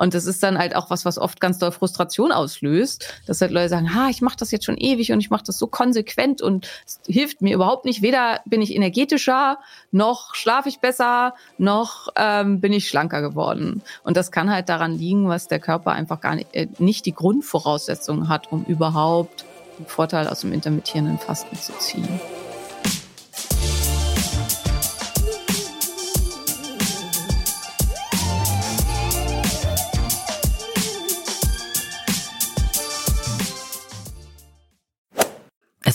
Und das ist dann halt auch was, was oft ganz doll Frustration auslöst, dass halt Leute sagen, ha, ich mache das jetzt schon ewig und ich mache das so konsequent und es hilft mir überhaupt nicht. Weder bin ich energetischer, noch schlafe ich besser, noch ähm, bin ich schlanker geworden. Und das kann halt daran liegen, was der Körper einfach gar nicht, äh, nicht die Grundvoraussetzungen hat, um überhaupt einen Vorteil aus dem intermittierenden Fasten zu ziehen.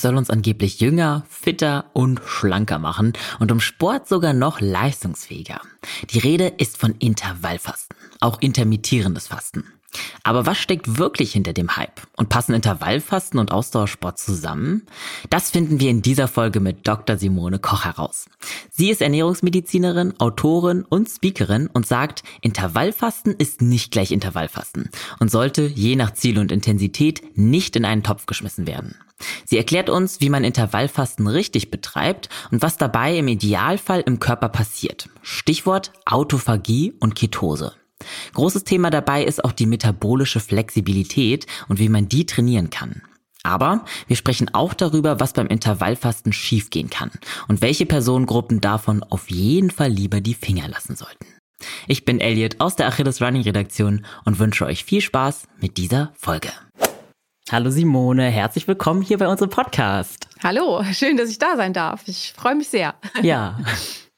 Soll uns angeblich jünger, fitter und schlanker machen und um Sport sogar noch leistungsfähiger. Die Rede ist von Intervallfasten, auch intermittierendes Fasten. Aber was steckt wirklich hinter dem Hype? Und passen Intervallfasten und Ausdauersport zusammen? Das finden wir in dieser Folge mit Dr. Simone Koch heraus. Sie ist Ernährungsmedizinerin, Autorin und Speakerin und sagt, Intervallfasten ist nicht gleich Intervallfasten und sollte je nach Ziel und Intensität nicht in einen Topf geschmissen werden. Sie erklärt uns, wie man Intervallfasten richtig betreibt und was dabei im Idealfall im Körper passiert. Stichwort Autophagie und Ketose. Großes Thema dabei ist auch die metabolische Flexibilität und wie man die trainieren kann. Aber wir sprechen auch darüber, was beim Intervallfasten schiefgehen kann und welche Personengruppen davon auf jeden Fall lieber die Finger lassen sollten. Ich bin Elliot aus der Achilles Running Redaktion und wünsche euch viel Spaß mit dieser Folge. Hallo Simone, herzlich willkommen hier bei unserem Podcast. Hallo, schön, dass ich da sein darf. Ich freue mich sehr. Ja.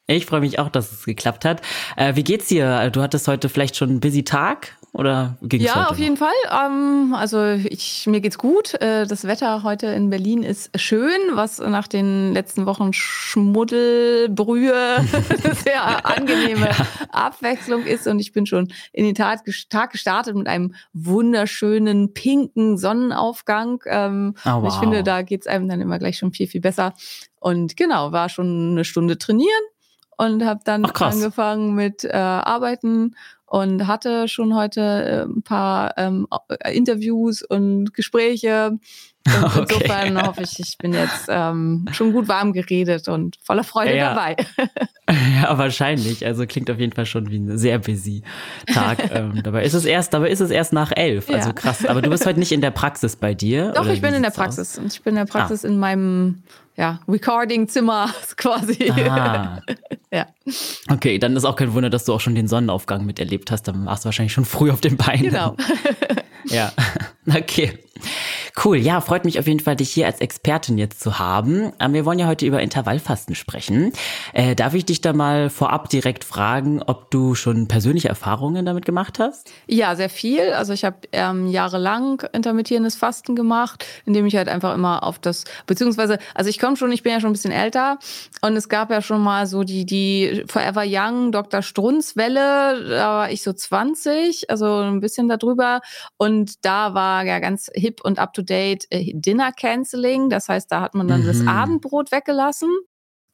Ich freue mich auch, dass es geklappt hat. Äh, wie geht's dir? Du hattest heute vielleicht schon einen busy Tag? Oder ging's ja, auf jeden Fall. Ähm, also ich, mir geht's gut. Äh, das Wetter heute in Berlin ist schön, was nach den letzten Wochen Schmuddelbrühe sehr angenehme ja. Abwechslung ist. Und ich bin schon in den Tag, Tag gestartet mit einem wunderschönen pinken Sonnenaufgang. Ähm, oh, wow. Ich finde, da geht's einem dann immer gleich schon viel, viel besser. Und genau, war schon eine Stunde trainieren und habe dann Ach, angefangen mit äh, Arbeiten und hatte schon heute äh, ein paar ähm, Interviews und Gespräche. Okay. insofern hoffe ich, ich bin jetzt ähm, schon gut warm geredet und voller Freude ja. dabei. Ja, wahrscheinlich. Also klingt auf jeden Fall schon wie ein sehr busy Tag. ähm, dabei ist es erst, dabei ist es erst nach elf. Also ja. krass. Aber du bist heute nicht in der Praxis bei dir? Doch, ich bin in der Praxis. Und ich bin in der Praxis ah. in meinem ja, Recording-Zimmer quasi. Ah. ja. Okay, dann ist auch kein Wunder, dass du auch schon den Sonnenaufgang miterlebt hast. Dann warst du wahrscheinlich schon früh auf den Beinen. Genau. Ja, okay. Cool, ja, freut mich auf jeden Fall, dich hier als Expertin jetzt zu haben. Ähm, wir wollen ja heute über Intervallfasten sprechen. Äh, darf ich dich da mal vorab direkt fragen, ob du schon persönliche Erfahrungen damit gemacht hast? Ja, sehr viel. Also ich habe ähm, jahrelang intermittierendes Fasten gemacht, indem ich halt einfach immer auf das, beziehungsweise, also ich komme schon, ich bin ja schon ein bisschen älter und es gab ja schon mal so die, die Forever Young Dr. Strunz-Welle, da war ich so 20, also ein bisschen darüber und da war ja ganz hip und up to date äh, Dinner Canceling. Das heißt, da hat man dann mhm. das Abendbrot weggelassen.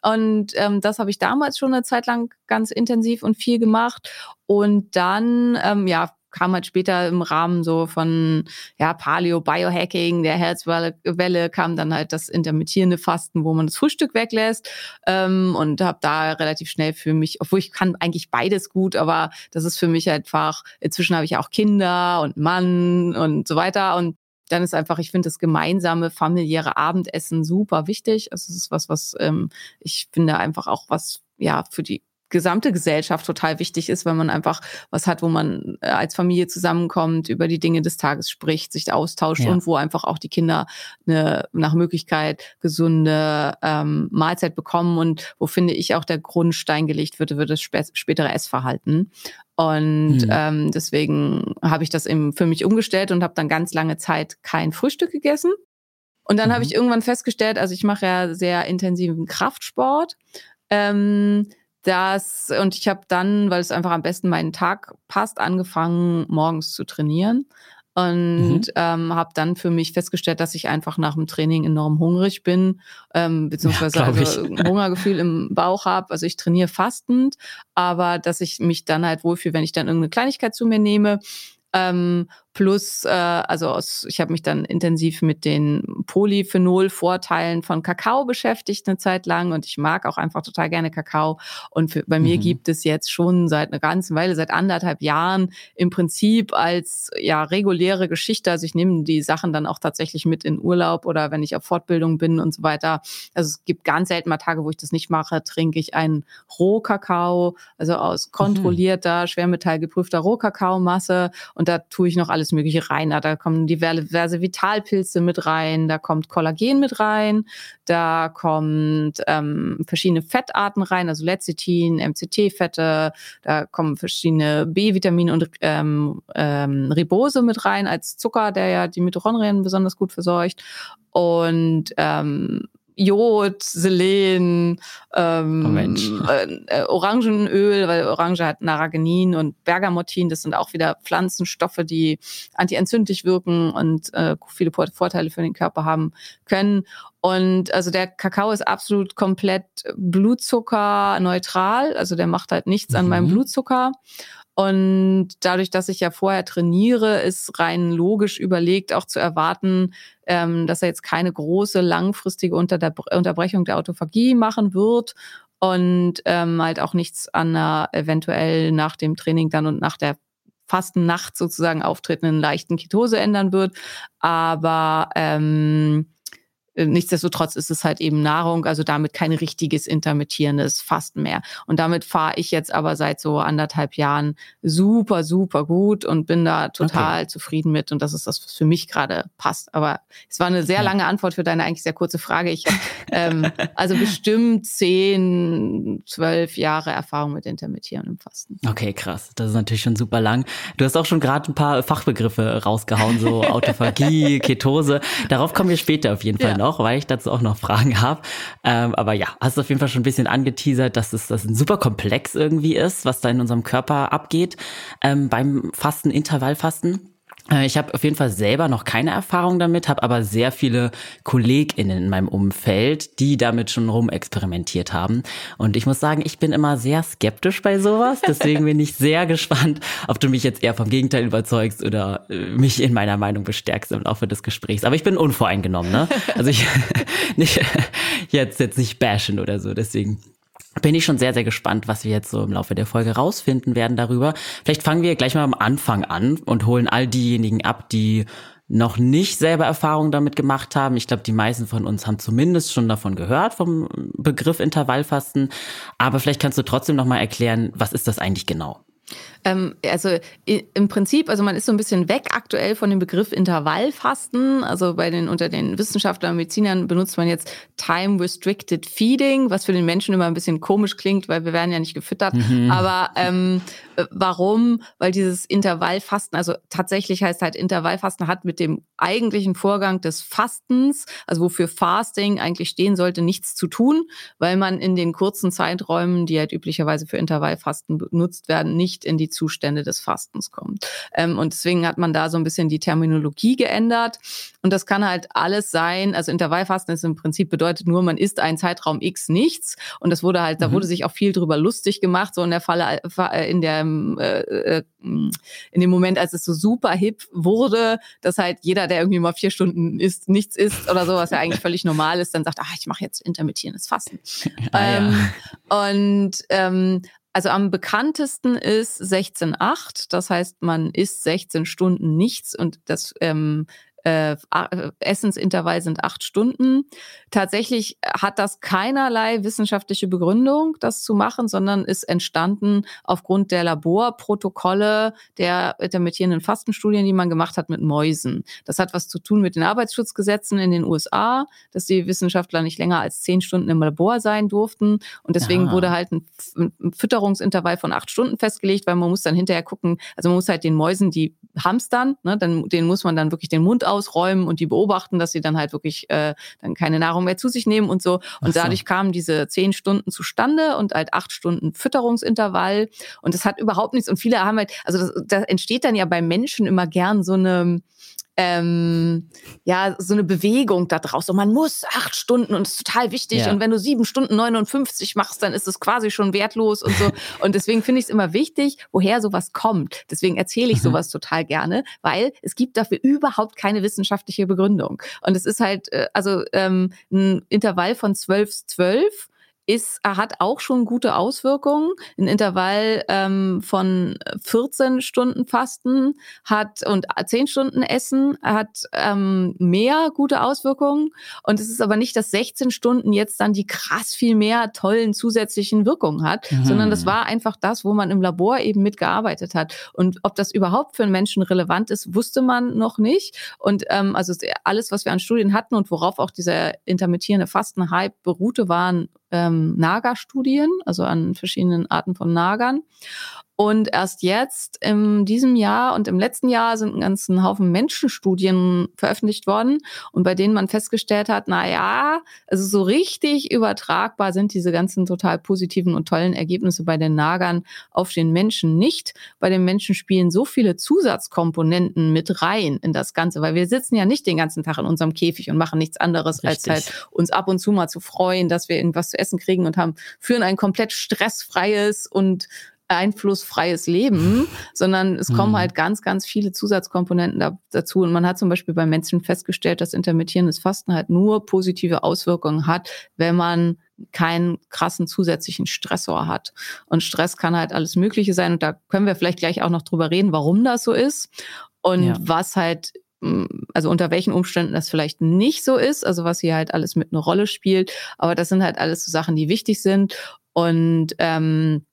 Und ähm, das habe ich damals schon eine Zeit lang ganz intensiv und viel gemacht. Und dann, ähm, ja, kam halt später im Rahmen so von ja, Paleo, Biohacking, der Herzwelle kam dann halt das intermittierende Fasten, wo man das Frühstück weglässt ähm, und habe da relativ schnell für mich, obwohl ich kann eigentlich beides gut, aber das ist für mich einfach, inzwischen habe ich auch Kinder und Mann und so weiter und dann ist einfach, ich finde das gemeinsame familiäre Abendessen super wichtig. Also es ist was, was ähm, ich finde einfach auch was ja für die gesamte Gesellschaft total wichtig ist, wenn man einfach was hat, wo man äh, als Familie zusammenkommt, über die Dinge des Tages spricht, sich austauscht ja. und wo einfach auch die Kinder eine nach Möglichkeit gesunde ähm, Mahlzeit bekommen und wo finde ich auch der Grundstein gelegt wird, wird das spätere Essverhalten. Und hm. ähm, deswegen habe ich das eben für mich umgestellt und habe dann ganz lange Zeit kein Frühstück gegessen. Und dann mhm. habe ich irgendwann festgestellt, also ich mache ja sehr intensiven Kraftsport. Ähm, das und ich habe dann, weil es einfach am besten meinen Tag passt, angefangen morgens zu trainieren und mhm. ähm, habe dann für mich festgestellt, dass ich einfach nach dem Training enorm hungrig bin, ähm, beziehungsweise ja, also ein Hungergefühl im Bauch habe. Also ich trainiere fastend, aber dass ich mich dann halt wohlfühle, wenn ich dann irgendeine Kleinigkeit zu mir nehme. Ähm, plus, äh, also aus, ich habe mich dann intensiv mit den Polyphenol-Vorteilen von Kakao beschäftigt eine Zeit lang und ich mag auch einfach total gerne Kakao. Und für, bei mhm. mir gibt es jetzt schon seit einer ganzen Weile, seit anderthalb Jahren im Prinzip als ja reguläre Geschichte. Also ich nehme die Sachen dann auch tatsächlich mit in Urlaub oder wenn ich auf Fortbildung bin und so weiter. Also es gibt ganz selten mal Tage, wo ich das nicht mache, trinke ich einen Rohkakao, also aus mhm. kontrollierter, mhm. schwermetallgeprüfter Rohkakaomasse und da tue ich noch alles alles Mögliche rein. Da kommen diverse Vitalpilze mit rein, da kommt Kollagen mit rein, da kommt ähm, verschiedene Fettarten rein, also Lecithin, MCT-Fette, da kommen verschiedene B-Vitamine und ähm, ähm, Ribose mit rein als Zucker, der ja die Mitochondrien besonders gut versorgt. Und ähm, Jod, Selen, ähm, oh äh, Orangenöl, weil Orange hat Naragenin und Bergamottin. Das sind auch wieder Pflanzenstoffe, die antientzündlich wirken und äh, viele Vorteile für den Körper haben können. Und also der Kakao ist absolut komplett blutzuckerneutral. Also der macht halt nichts mhm. an meinem mhm. Blutzucker. Und dadurch, dass ich ja vorher trainiere, ist rein logisch überlegt auch zu erwarten, ähm, dass er jetzt keine große langfristige Unter Unterbrechung der Autophagie machen wird und ähm, halt auch nichts an einer eventuell nach dem Training dann und nach der Fastennacht sozusagen auftretenden leichten Ketose ändern wird. Aber ähm, äh, nichtsdestotrotz ist es halt eben Nahrung, also damit kein richtiges intermittierendes Fasten mehr. Und damit fahre ich jetzt aber seit so anderthalb Jahren super, super gut und bin da total okay. zufrieden mit. Und das ist das, was für mich gerade passt. Aber es war eine sehr ja. lange Antwort für deine eigentlich sehr kurze Frage. Ich habe ähm, also bestimmt zehn, zwölf Jahre Erfahrung mit intermittierendem Fasten. Okay, krass. Das ist natürlich schon super lang. Du hast auch schon gerade ein paar Fachbegriffe rausgehauen, so Autophagie, Ketose. Darauf kommen wir später auf jeden Fall ja. noch noch, weil ich dazu auch noch Fragen habe. Ähm, aber ja, hast du auf jeden Fall schon ein bisschen angeteasert, dass es das ein super Komplex irgendwie ist, was da in unserem Körper abgeht ähm, beim Fasten, Intervallfasten. Äh, ich habe auf jeden Fall selber noch keine Erfahrung damit, habe aber sehr viele KollegInnen in meinem Umfeld, die damit schon rumexperimentiert haben. Und ich muss sagen, ich bin immer sehr skeptisch bei sowas. Deswegen bin ich sehr gespannt, ob du mich jetzt eher vom Gegenteil überzeugst oder äh, mich in meiner Meinung bestärkst im Laufe des Gesprächs. Aber ich bin unvoreingenommen, ne? Also ich nicht jetzt jetzt nicht bashen oder so. Deswegen bin ich schon sehr, sehr gespannt, was wir jetzt so im Laufe der Folge rausfinden werden darüber. Vielleicht fangen wir gleich mal am Anfang an und holen all diejenigen ab, die noch nicht selber Erfahrung damit gemacht haben. Ich glaube, die meisten von uns haben zumindest schon davon gehört, vom Begriff Intervallfasten. Aber vielleicht kannst du trotzdem noch mal erklären, was ist das eigentlich genau? Ähm, also im Prinzip, also man ist so ein bisschen weg aktuell von dem Begriff Intervallfasten. Also bei den unter den Wissenschaftlern und Medizinern benutzt man jetzt Time Restricted Feeding, was für den Menschen immer ein bisschen komisch klingt, weil wir werden ja nicht gefüttert. Mhm. Aber ähm, warum? Weil dieses Intervallfasten, also tatsächlich heißt halt Intervallfasten hat mit dem eigentlichen Vorgang des Fastens, also wofür Fasting eigentlich stehen sollte, nichts zu tun, weil man in den kurzen Zeiträumen, die halt üblicherweise für Intervallfasten benutzt werden, nicht in die Zustände des Fastens kommt. Ähm, und deswegen hat man da so ein bisschen die Terminologie geändert. Und das kann halt alles sein. Also Intervallfasten ist im Prinzip bedeutet nur, man isst einen Zeitraum X nichts. Und das wurde halt, mhm. da wurde sich auch viel drüber lustig gemacht, so in der Falle, äh, in der, äh, äh, in dem Moment, als es so super hip wurde, dass halt jeder, der irgendwie mal vier Stunden isst, nichts isst oder so, was ja eigentlich völlig normal ist, dann sagt, ach, ich mache jetzt intermittierendes Fasten. Ah, ähm, ja. Und ähm, also am bekanntesten ist 16,8. Das heißt, man isst 16 Stunden nichts und das ähm, äh, Essensintervall sind acht Stunden. Tatsächlich hat das keinerlei wissenschaftliche Begründung, das zu machen, sondern ist entstanden aufgrund der Laborprotokolle der intermittierenden Fastenstudien, die man gemacht hat mit Mäusen. Das hat was zu tun mit den Arbeitsschutzgesetzen in den USA, dass die Wissenschaftler nicht länger als zehn Stunden im Labor sein durften. Und deswegen Aha. wurde halt ein, ein Fütterungsintervall von acht Stunden festgelegt, weil man muss dann hinterher gucken, also man muss halt den Mäusen, die hamstern, ne, dann, denen muss man dann wirklich den Mund ausräumen und die beobachten, dass sie dann halt wirklich äh, dann keine Nahrung mehr zu sich nehmen und so. Und so. dadurch kamen diese zehn Stunden zustande und halt acht Stunden Fütterungsintervall. Und das hat überhaupt nichts. Und viele haben halt, also das, da entsteht dann ja bei Menschen immer gern so eine ähm, ja, so eine Bewegung da draußen. man muss acht Stunden und es ist total wichtig. Ja. Und wenn du sieben Stunden 59 machst, dann ist es quasi schon wertlos und so. und deswegen finde ich es immer wichtig, woher sowas kommt. Deswegen erzähle ich mhm. sowas total gerne, weil es gibt dafür überhaupt keine wissenschaftliche Begründung. Und es ist halt, äh, also ähm, ein Intervall von 12, 12 ist, er hat auch schon gute Auswirkungen. Ein Intervall ähm, von 14 Stunden Fasten hat und 10 Stunden Essen hat ähm, mehr gute Auswirkungen. Und es ist aber nicht, dass 16 Stunden jetzt dann die krass viel mehr tollen zusätzlichen Wirkungen hat, mhm. sondern das war einfach das, wo man im Labor eben mitgearbeitet hat. Und ob das überhaupt für einen Menschen relevant ist, wusste man noch nicht. Und ähm, also alles, was wir an Studien hatten und worauf auch dieser intermittierende Fasten-Hype beruhte, waren ähm, Naga-Studien, also an verschiedenen Arten von Nagern. Und erst jetzt, in diesem Jahr und im letzten Jahr, sind ein ganzen Haufen Menschenstudien veröffentlicht worden und bei denen man festgestellt hat, na ja, also so richtig übertragbar sind diese ganzen total positiven und tollen Ergebnisse bei den Nagern auf den Menschen nicht. Bei den Menschen spielen so viele Zusatzkomponenten mit rein in das Ganze, weil wir sitzen ja nicht den ganzen Tag in unserem Käfig und machen nichts anderes, richtig. als halt uns ab und zu mal zu freuen, dass wir irgendwas zu essen kriegen und haben, führen ein komplett stressfreies und einflussfreies Leben, sondern es kommen mhm. halt ganz, ganz viele Zusatzkomponenten da, dazu. Und man hat zum Beispiel bei Menschen festgestellt, dass intermittierendes Fasten halt nur positive Auswirkungen hat, wenn man keinen krassen zusätzlichen Stressor hat. Und Stress kann halt alles Mögliche sein. Und da können wir vielleicht gleich auch noch drüber reden, warum das so ist und ja. was halt also unter welchen Umständen das vielleicht nicht so ist, also was hier halt alles mit einer Rolle spielt. Aber das sind halt alles so Sachen, die wichtig sind. Und ähm,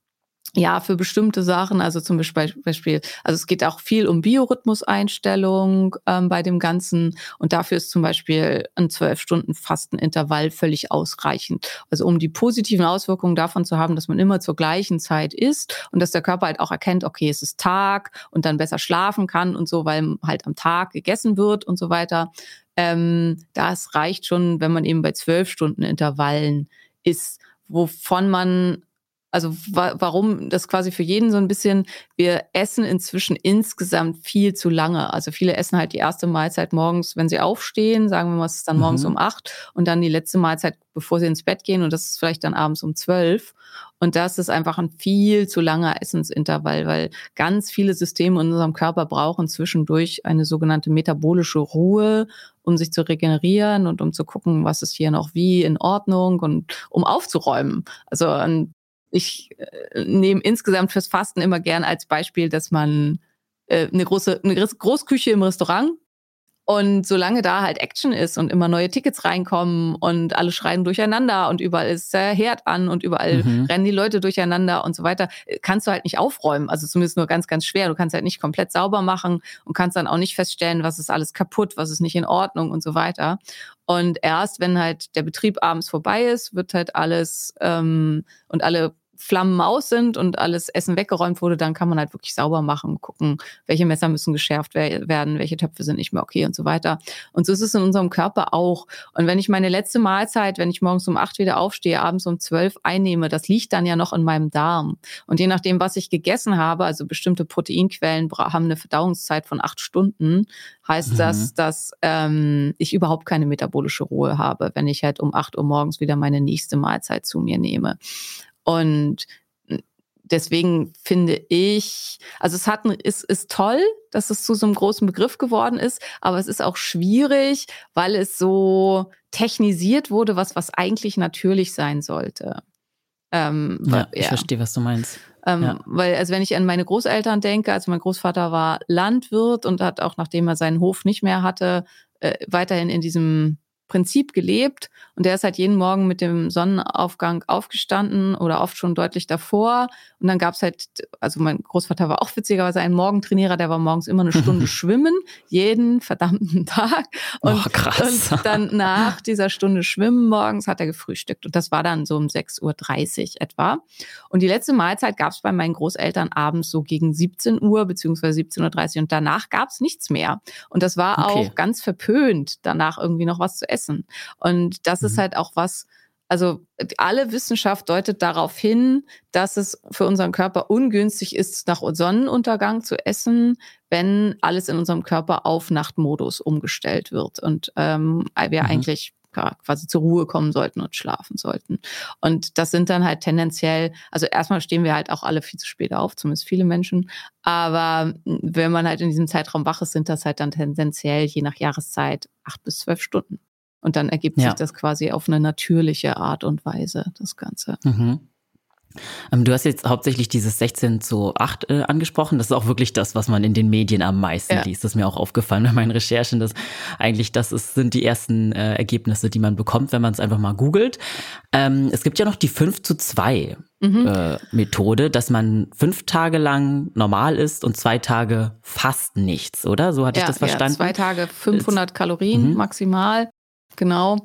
ja, für bestimmte Sachen, also zum Beispiel, also es geht auch viel um Biorhythmuseinstellung ähm, bei dem Ganzen und dafür ist zum Beispiel ein zwölf Stunden Fastenintervall völlig ausreichend. Also um die positiven Auswirkungen davon zu haben, dass man immer zur gleichen Zeit isst und dass der Körper halt auch erkennt, okay, es ist Tag und dann besser schlafen kann und so, weil halt am Tag gegessen wird und so weiter. Ähm, das reicht schon, wenn man eben bei zwölf Stunden Intervallen ist, wovon man also wa warum das quasi für jeden so ein bisschen, wir essen inzwischen insgesamt viel zu lange. Also viele essen halt die erste Mahlzeit morgens, wenn sie aufstehen, sagen wir mal, es ist dann mhm. morgens um acht und dann die letzte Mahlzeit, bevor sie ins Bett gehen und das ist vielleicht dann abends um zwölf. Und das ist einfach ein viel zu langer Essensintervall, weil ganz viele Systeme in unserem Körper brauchen zwischendurch eine sogenannte metabolische Ruhe, um sich zu regenerieren und um zu gucken, was ist hier noch wie in Ordnung und um aufzuräumen. Also ich äh, nehme insgesamt fürs Fasten immer gern als Beispiel, dass man äh, eine große eine Großküche im Restaurant und solange da halt Action ist und immer neue Tickets reinkommen und alle schreien durcheinander und überall ist der Herd an und überall mhm. rennen die Leute durcheinander und so weiter, kannst du halt nicht aufräumen. Also zumindest nur ganz, ganz schwer. Du kannst halt nicht komplett sauber machen und kannst dann auch nicht feststellen, was ist alles kaputt, was ist nicht in Ordnung und so weiter. Und erst wenn halt der Betrieb abends vorbei ist, wird halt alles ähm, und alle Flammen aus sind und alles Essen weggeräumt wurde, dann kann man halt wirklich sauber machen, gucken, welche Messer müssen geschärft werden, welche Töpfe sind nicht mehr okay und so weiter. Und so ist es in unserem Körper auch. Und wenn ich meine letzte Mahlzeit, wenn ich morgens um acht wieder aufstehe, abends um zwölf einnehme, das liegt dann ja noch in meinem Darm. Und je nachdem, was ich gegessen habe, also bestimmte Proteinquellen haben eine Verdauungszeit von acht Stunden, heißt mhm. das, dass ähm, ich überhaupt keine metabolische Ruhe habe, wenn ich halt um acht Uhr morgens wieder meine nächste Mahlzeit zu mir nehme. Und deswegen finde ich, also es hat, ist, ist toll, dass es zu so einem großen Begriff geworden ist, aber es ist auch schwierig, weil es so technisiert wurde, was, was eigentlich natürlich sein sollte. Ähm, ja, ich ja. verstehe, was du meinst. Ähm, ja. Weil, also wenn ich an meine Großeltern denke, also mein Großvater war Landwirt und hat auch, nachdem er seinen Hof nicht mehr hatte, äh, weiterhin in diesem Prinzip gelebt und der ist halt jeden Morgen mit dem Sonnenaufgang aufgestanden oder oft schon deutlich davor. Und dann gab's halt, also mein Großvater war auch witzigerweise ein Morgentrainierer, der war morgens immer eine Stunde schwimmen, jeden verdammten Tag. Und, oh, krass. und dann nach dieser Stunde Schwimmen morgens hat er gefrühstückt. Und das war dann so um 6.30 Uhr etwa. Und die letzte Mahlzeit gab's bei meinen Großeltern abends so gegen 17 Uhr beziehungsweise 17.30 Uhr. Und danach gab's nichts mehr. Und das war okay. auch ganz verpönt, danach irgendwie noch was zu essen. Und das mhm. ist halt auch was, also alle Wissenschaft deutet darauf hin, dass es für unseren Körper ungünstig ist, nach Sonnenuntergang zu essen, wenn alles in unserem Körper auf Nachtmodus umgestellt wird und ähm, wir mhm. eigentlich quasi zur Ruhe kommen sollten und schlafen sollten. Und das sind dann halt tendenziell, also erstmal stehen wir halt auch alle viel zu spät auf, zumindest viele Menschen. Aber wenn man halt in diesem Zeitraum wach ist, sind das halt dann tendenziell je nach Jahreszeit acht bis zwölf Stunden. Und dann ergibt ja. sich das quasi auf eine natürliche Art und Weise, das Ganze. Mhm. Ähm, du hast jetzt hauptsächlich dieses 16 zu 8 äh, angesprochen. Das ist auch wirklich das, was man in den Medien am meisten ja. liest. Das ist mir auch aufgefallen bei meinen Recherchen, dass eigentlich das ist, sind die ersten äh, Ergebnisse, die man bekommt, wenn man es einfach mal googelt. Ähm, es gibt ja noch die 5 zu 2 mhm. äh, Methode, dass man fünf Tage lang normal ist und zwei Tage fast nichts, oder? So hatte ja, ich das verstanden. Ja, zwei Tage 500 Kalorien mhm. maximal. Genau.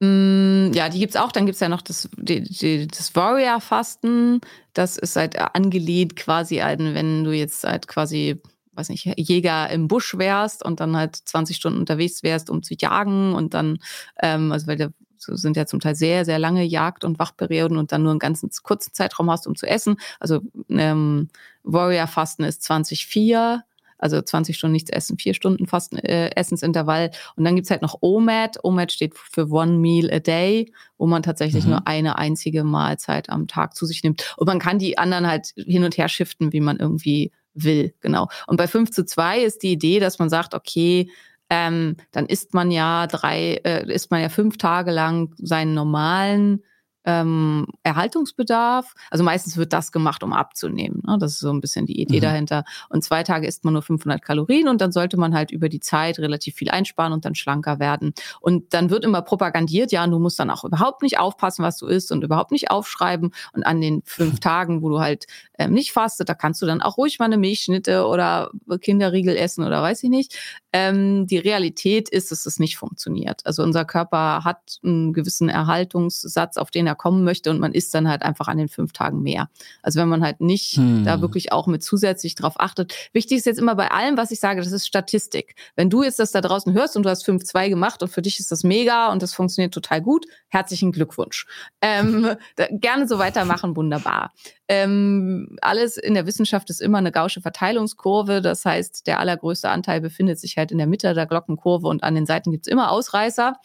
Mm, ja, die gibt's auch. Dann gibt's ja noch das, die, die, das Warrior-Fasten. Das ist halt angelehnt quasi an, wenn du jetzt halt quasi, weiß nicht, Jäger im Busch wärst und dann halt 20 Stunden unterwegs wärst, um zu jagen und dann, ähm, also weil so sind ja zum Teil sehr, sehr lange Jagd- und Wachperioden und dann nur einen ganzen kurzen Zeitraum hast, um zu essen. Also ähm, Warrior-Fasten ist 2004 also 20 Stunden nichts essen, vier Stunden Fasten, äh, Essensintervall. Und dann gibt's halt noch OMAD. OMAD steht für One Meal a Day, wo man tatsächlich mhm. nur eine einzige Mahlzeit am Tag zu sich nimmt. Und man kann die anderen halt hin und her shiften, wie man irgendwie will. Genau. Und bei 5 zu 2 ist die Idee, dass man sagt, okay, ähm, dann isst man ja drei, äh, isst man ja fünf Tage lang seinen normalen ähm, Erhaltungsbedarf. Also meistens wird das gemacht, um abzunehmen. Ne? Das ist so ein bisschen die Idee mhm. dahinter. Und zwei Tage isst man nur 500 Kalorien und dann sollte man halt über die Zeit relativ viel einsparen und dann schlanker werden. Und dann wird immer propagandiert, ja, du musst dann auch überhaupt nicht aufpassen, was du isst und überhaupt nicht aufschreiben. Und an den fünf Tagen, wo du halt ähm, nicht fastet, da kannst du dann auch ruhig mal eine Milchschnitte oder Kinderriegel essen oder weiß ich nicht. Ähm, die Realität ist, dass es nicht funktioniert. Also unser Körper hat einen gewissen Erhaltungssatz, auf den er kommen möchte und man isst dann halt einfach an den fünf Tagen mehr. Also wenn man halt nicht hm. da wirklich auch mit zusätzlich drauf achtet. Wichtig ist jetzt immer bei allem, was ich sage, das ist Statistik. Wenn du jetzt das da draußen hörst und du hast fünf zwei gemacht und für dich ist das mega und das funktioniert total gut, herzlichen Glückwunsch. Ähm, gerne so weitermachen, wunderbar. Ähm, alles in der Wissenschaft ist immer eine gausche Verteilungskurve. Das heißt, der allergrößte Anteil befindet sich halt in der Mitte der Glockenkurve und an den Seiten gibt's immer Ausreißer.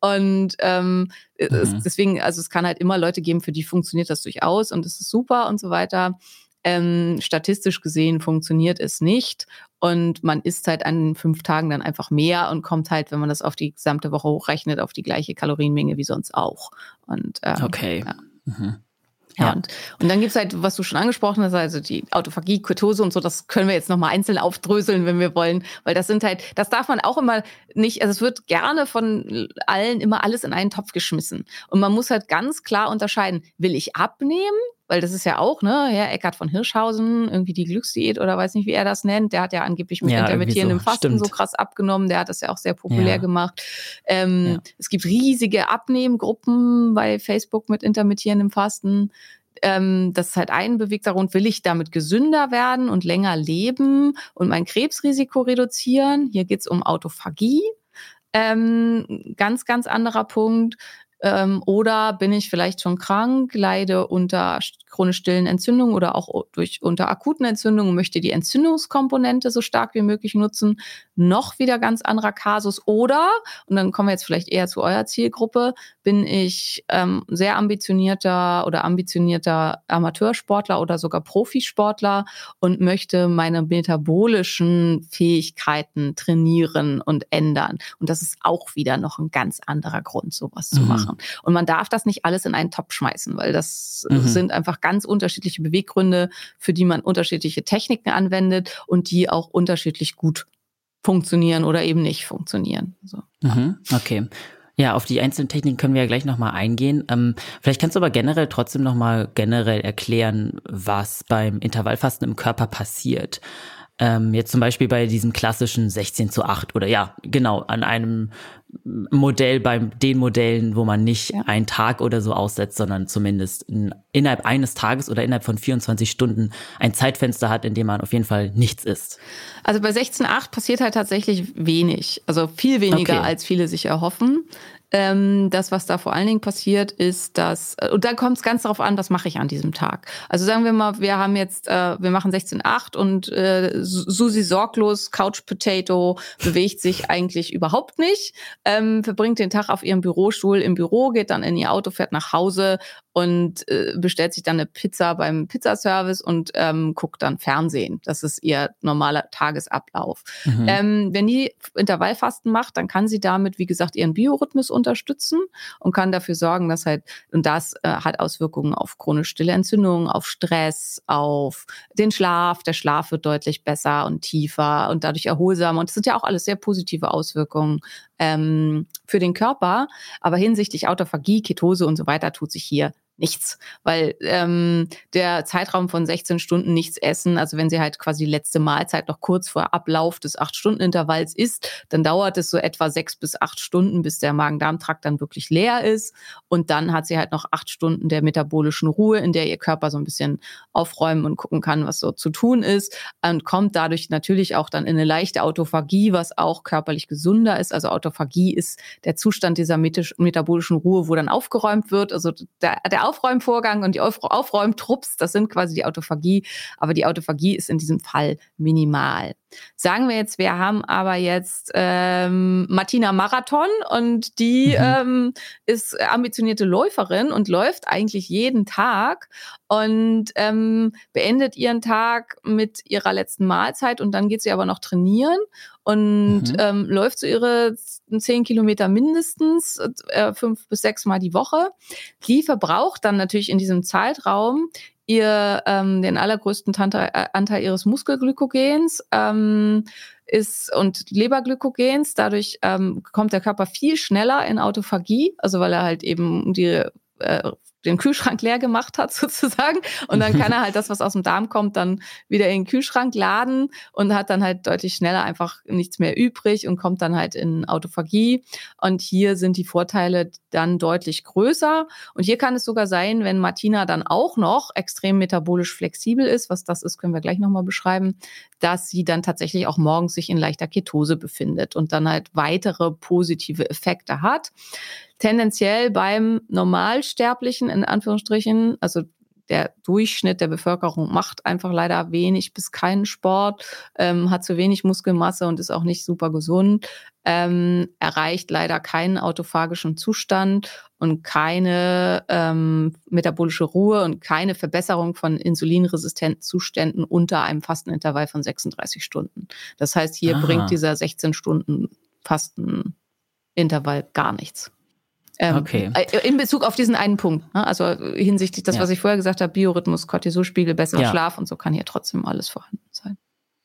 Und ähm, mhm. es, deswegen, also es kann halt immer Leute geben, für die funktioniert das durchaus und es ist super und so weiter. Ähm, statistisch gesehen funktioniert es nicht. Und man isst halt an fünf Tagen dann einfach mehr und kommt halt, wenn man das auf die gesamte Woche hochrechnet, auf die gleiche Kalorienmenge wie sonst auch. Und ähm, okay. Ja. Mhm. Ja, Und, und dann gibt's halt, was du schon angesprochen hast, also die Autophagie, Ketose und so, das können wir jetzt nochmal einzeln aufdröseln, wenn wir wollen, weil das sind halt, das darf man auch immer nicht, also es wird gerne von allen immer alles in einen Topf geschmissen. Und man muss halt ganz klar unterscheiden, will ich abnehmen weil das ist ja auch, ne, Herr Eckhard von Hirschhausen, irgendwie die Glücksdiät oder weiß nicht, wie er das nennt, der hat ja angeblich mit ja, intermittierendem so. Fasten Stimmt. so krass abgenommen, der hat das ja auch sehr populär ja. gemacht. Ähm, ja. Es gibt riesige Abnehmgruppen bei Facebook mit intermittierendem Fasten. Ähm, das ist halt ein bewegter Grund, will ich damit gesünder werden und länger leben und mein Krebsrisiko reduzieren. Hier geht's um Autophagie. Ähm, ganz, ganz anderer Punkt. Ähm, oder bin ich vielleicht schon krank, leide unter chronisch stillen Entzündungen oder auch durch unter akuten Entzündungen möchte die Entzündungskomponente so stark wie möglich nutzen. Noch wieder ganz anderer Kasus. Oder, und dann kommen wir jetzt vielleicht eher zu eurer Zielgruppe, bin ich ähm, sehr ambitionierter oder ambitionierter Amateursportler oder sogar Profisportler und möchte meine metabolischen Fähigkeiten trainieren und ändern. Und das ist auch wieder noch ein ganz anderer Grund, sowas mhm. zu machen. Und man darf das nicht alles in einen Topf schmeißen, weil das mhm. sind einfach ganz unterschiedliche Beweggründe, für die man unterschiedliche Techniken anwendet und die auch unterschiedlich gut funktionieren oder eben nicht funktionieren. So, mhm, okay. Ja, auf die einzelnen Techniken können wir ja gleich nochmal eingehen. Ähm, vielleicht kannst du aber generell trotzdem nochmal generell erklären, was beim Intervallfasten im Körper passiert. Ähm, jetzt zum Beispiel bei diesem klassischen 16 zu 8 oder ja, genau, an einem Modell bei den Modellen, wo man nicht ja. einen Tag oder so aussetzt, sondern zumindest in, innerhalb eines Tages oder innerhalb von 24 Stunden ein Zeitfenster hat, in dem man auf jeden Fall nichts isst. Also bei 16.8 passiert halt tatsächlich wenig, also viel weniger, okay. als viele sich erhoffen. Ähm, das, was da vor allen Dingen passiert, ist, dass, äh, und da kommt es ganz darauf an, was mache ich an diesem Tag. Also sagen wir mal, wir haben jetzt, äh, wir machen 16,8 und äh, Susi sorglos, Couch Potato, bewegt sich eigentlich überhaupt nicht, ähm, verbringt den Tag auf ihrem Bürostuhl im Büro, geht dann in ihr Auto, fährt nach Hause und äh, bestellt sich dann eine Pizza beim Pizzaservice und ähm, guckt dann Fernsehen. Das ist ihr normaler Tagesablauf. Mhm. Ähm, wenn die Intervallfasten macht, dann kann sie damit, wie gesagt, ihren Biorhythmus unterstützen und kann dafür sorgen, dass halt, und das äh, hat Auswirkungen auf chronisch stille Entzündungen, auf Stress, auf den Schlaf. Der Schlaf wird deutlich besser und tiefer und dadurch erholsamer. Und das sind ja auch alles sehr positive Auswirkungen ähm, für den Körper. Aber hinsichtlich Autophagie, Ketose und so weiter tut sich hier nichts, weil ähm, der Zeitraum von 16 Stunden nichts essen, also wenn sie halt quasi die letzte Mahlzeit noch kurz vor Ablauf des 8-Stunden-Intervalls isst, dann dauert es so etwa sechs bis acht Stunden, bis der Magen-Darm-Trakt dann wirklich leer ist. Und dann hat sie halt noch acht Stunden der metabolischen Ruhe, in der ihr Körper so ein bisschen aufräumen und gucken kann, was so zu tun ist. Und kommt dadurch natürlich auch dann in eine leichte Autophagie, was auch körperlich gesunder ist. Also Autophagie ist der Zustand dieser metabolischen Ruhe, wo dann aufgeräumt wird, also der, der Aufräumvorgang und die Auf Aufräumtrupps, das sind quasi die Autophagie, aber die Autophagie ist in diesem Fall minimal. Sagen wir jetzt, wir haben aber jetzt ähm, Martina Marathon und die mhm. ähm, ist ambitionierte Läuferin und läuft eigentlich jeden Tag und ähm, beendet ihren Tag mit ihrer letzten Mahlzeit und dann geht sie aber noch trainieren und mhm. ähm, läuft so ihre zehn Kilometer mindestens, äh, fünf bis sechs Mal die Woche. Die verbraucht dann natürlich in diesem Zeitraum ihr ähm, den allergrößten Anteil, äh, Anteil ihres Muskelglykogens ähm, ist und Leberglykogens. Dadurch ähm, kommt der Körper viel schneller in Autophagie, also weil er halt eben die äh, den Kühlschrank leer gemacht hat sozusagen. Und dann kann er halt das, was aus dem Darm kommt, dann wieder in den Kühlschrank laden und hat dann halt deutlich schneller einfach nichts mehr übrig und kommt dann halt in Autophagie. Und hier sind die Vorteile dann deutlich größer. Und hier kann es sogar sein, wenn Martina dann auch noch extrem metabolisch flexibel ist, was das ist, können wir gleich nochmal beschreiben, dass sie dann tatsächlich auch morgens sich in leichter Ketose befindet und dann halt weitere positive Effekte hat tendenziell beim Normalsterblichen, in Anführungsstrichen, also der Durchschnitt der Bevölkerung macht einfach leider wenig bis keinen Sport, ähm, hat zu wenig Muskelmasse und ist auch nicht super gesund, ähm, erreicht leider keinen autophagischen Zustand und keine ähm, metabolische Ruhe und keine Verbesserung von insulinresistenten Zuständen unter einem Fastenintervall von 36 Stunden. Das heißt, hier Aha. bringt dieser 16 Stunden Fastenintervall gar nichts. Ähm, okay. Äh, in Bezug auf diesen einen Punkt. Ne? Also hinsichtlich das, ja. was ich vorher gesagt habe, Biorhythmus, Cortisolspiegel, besserer ja. Schlaf und so kann hier trotzdem alles vorhanden sein.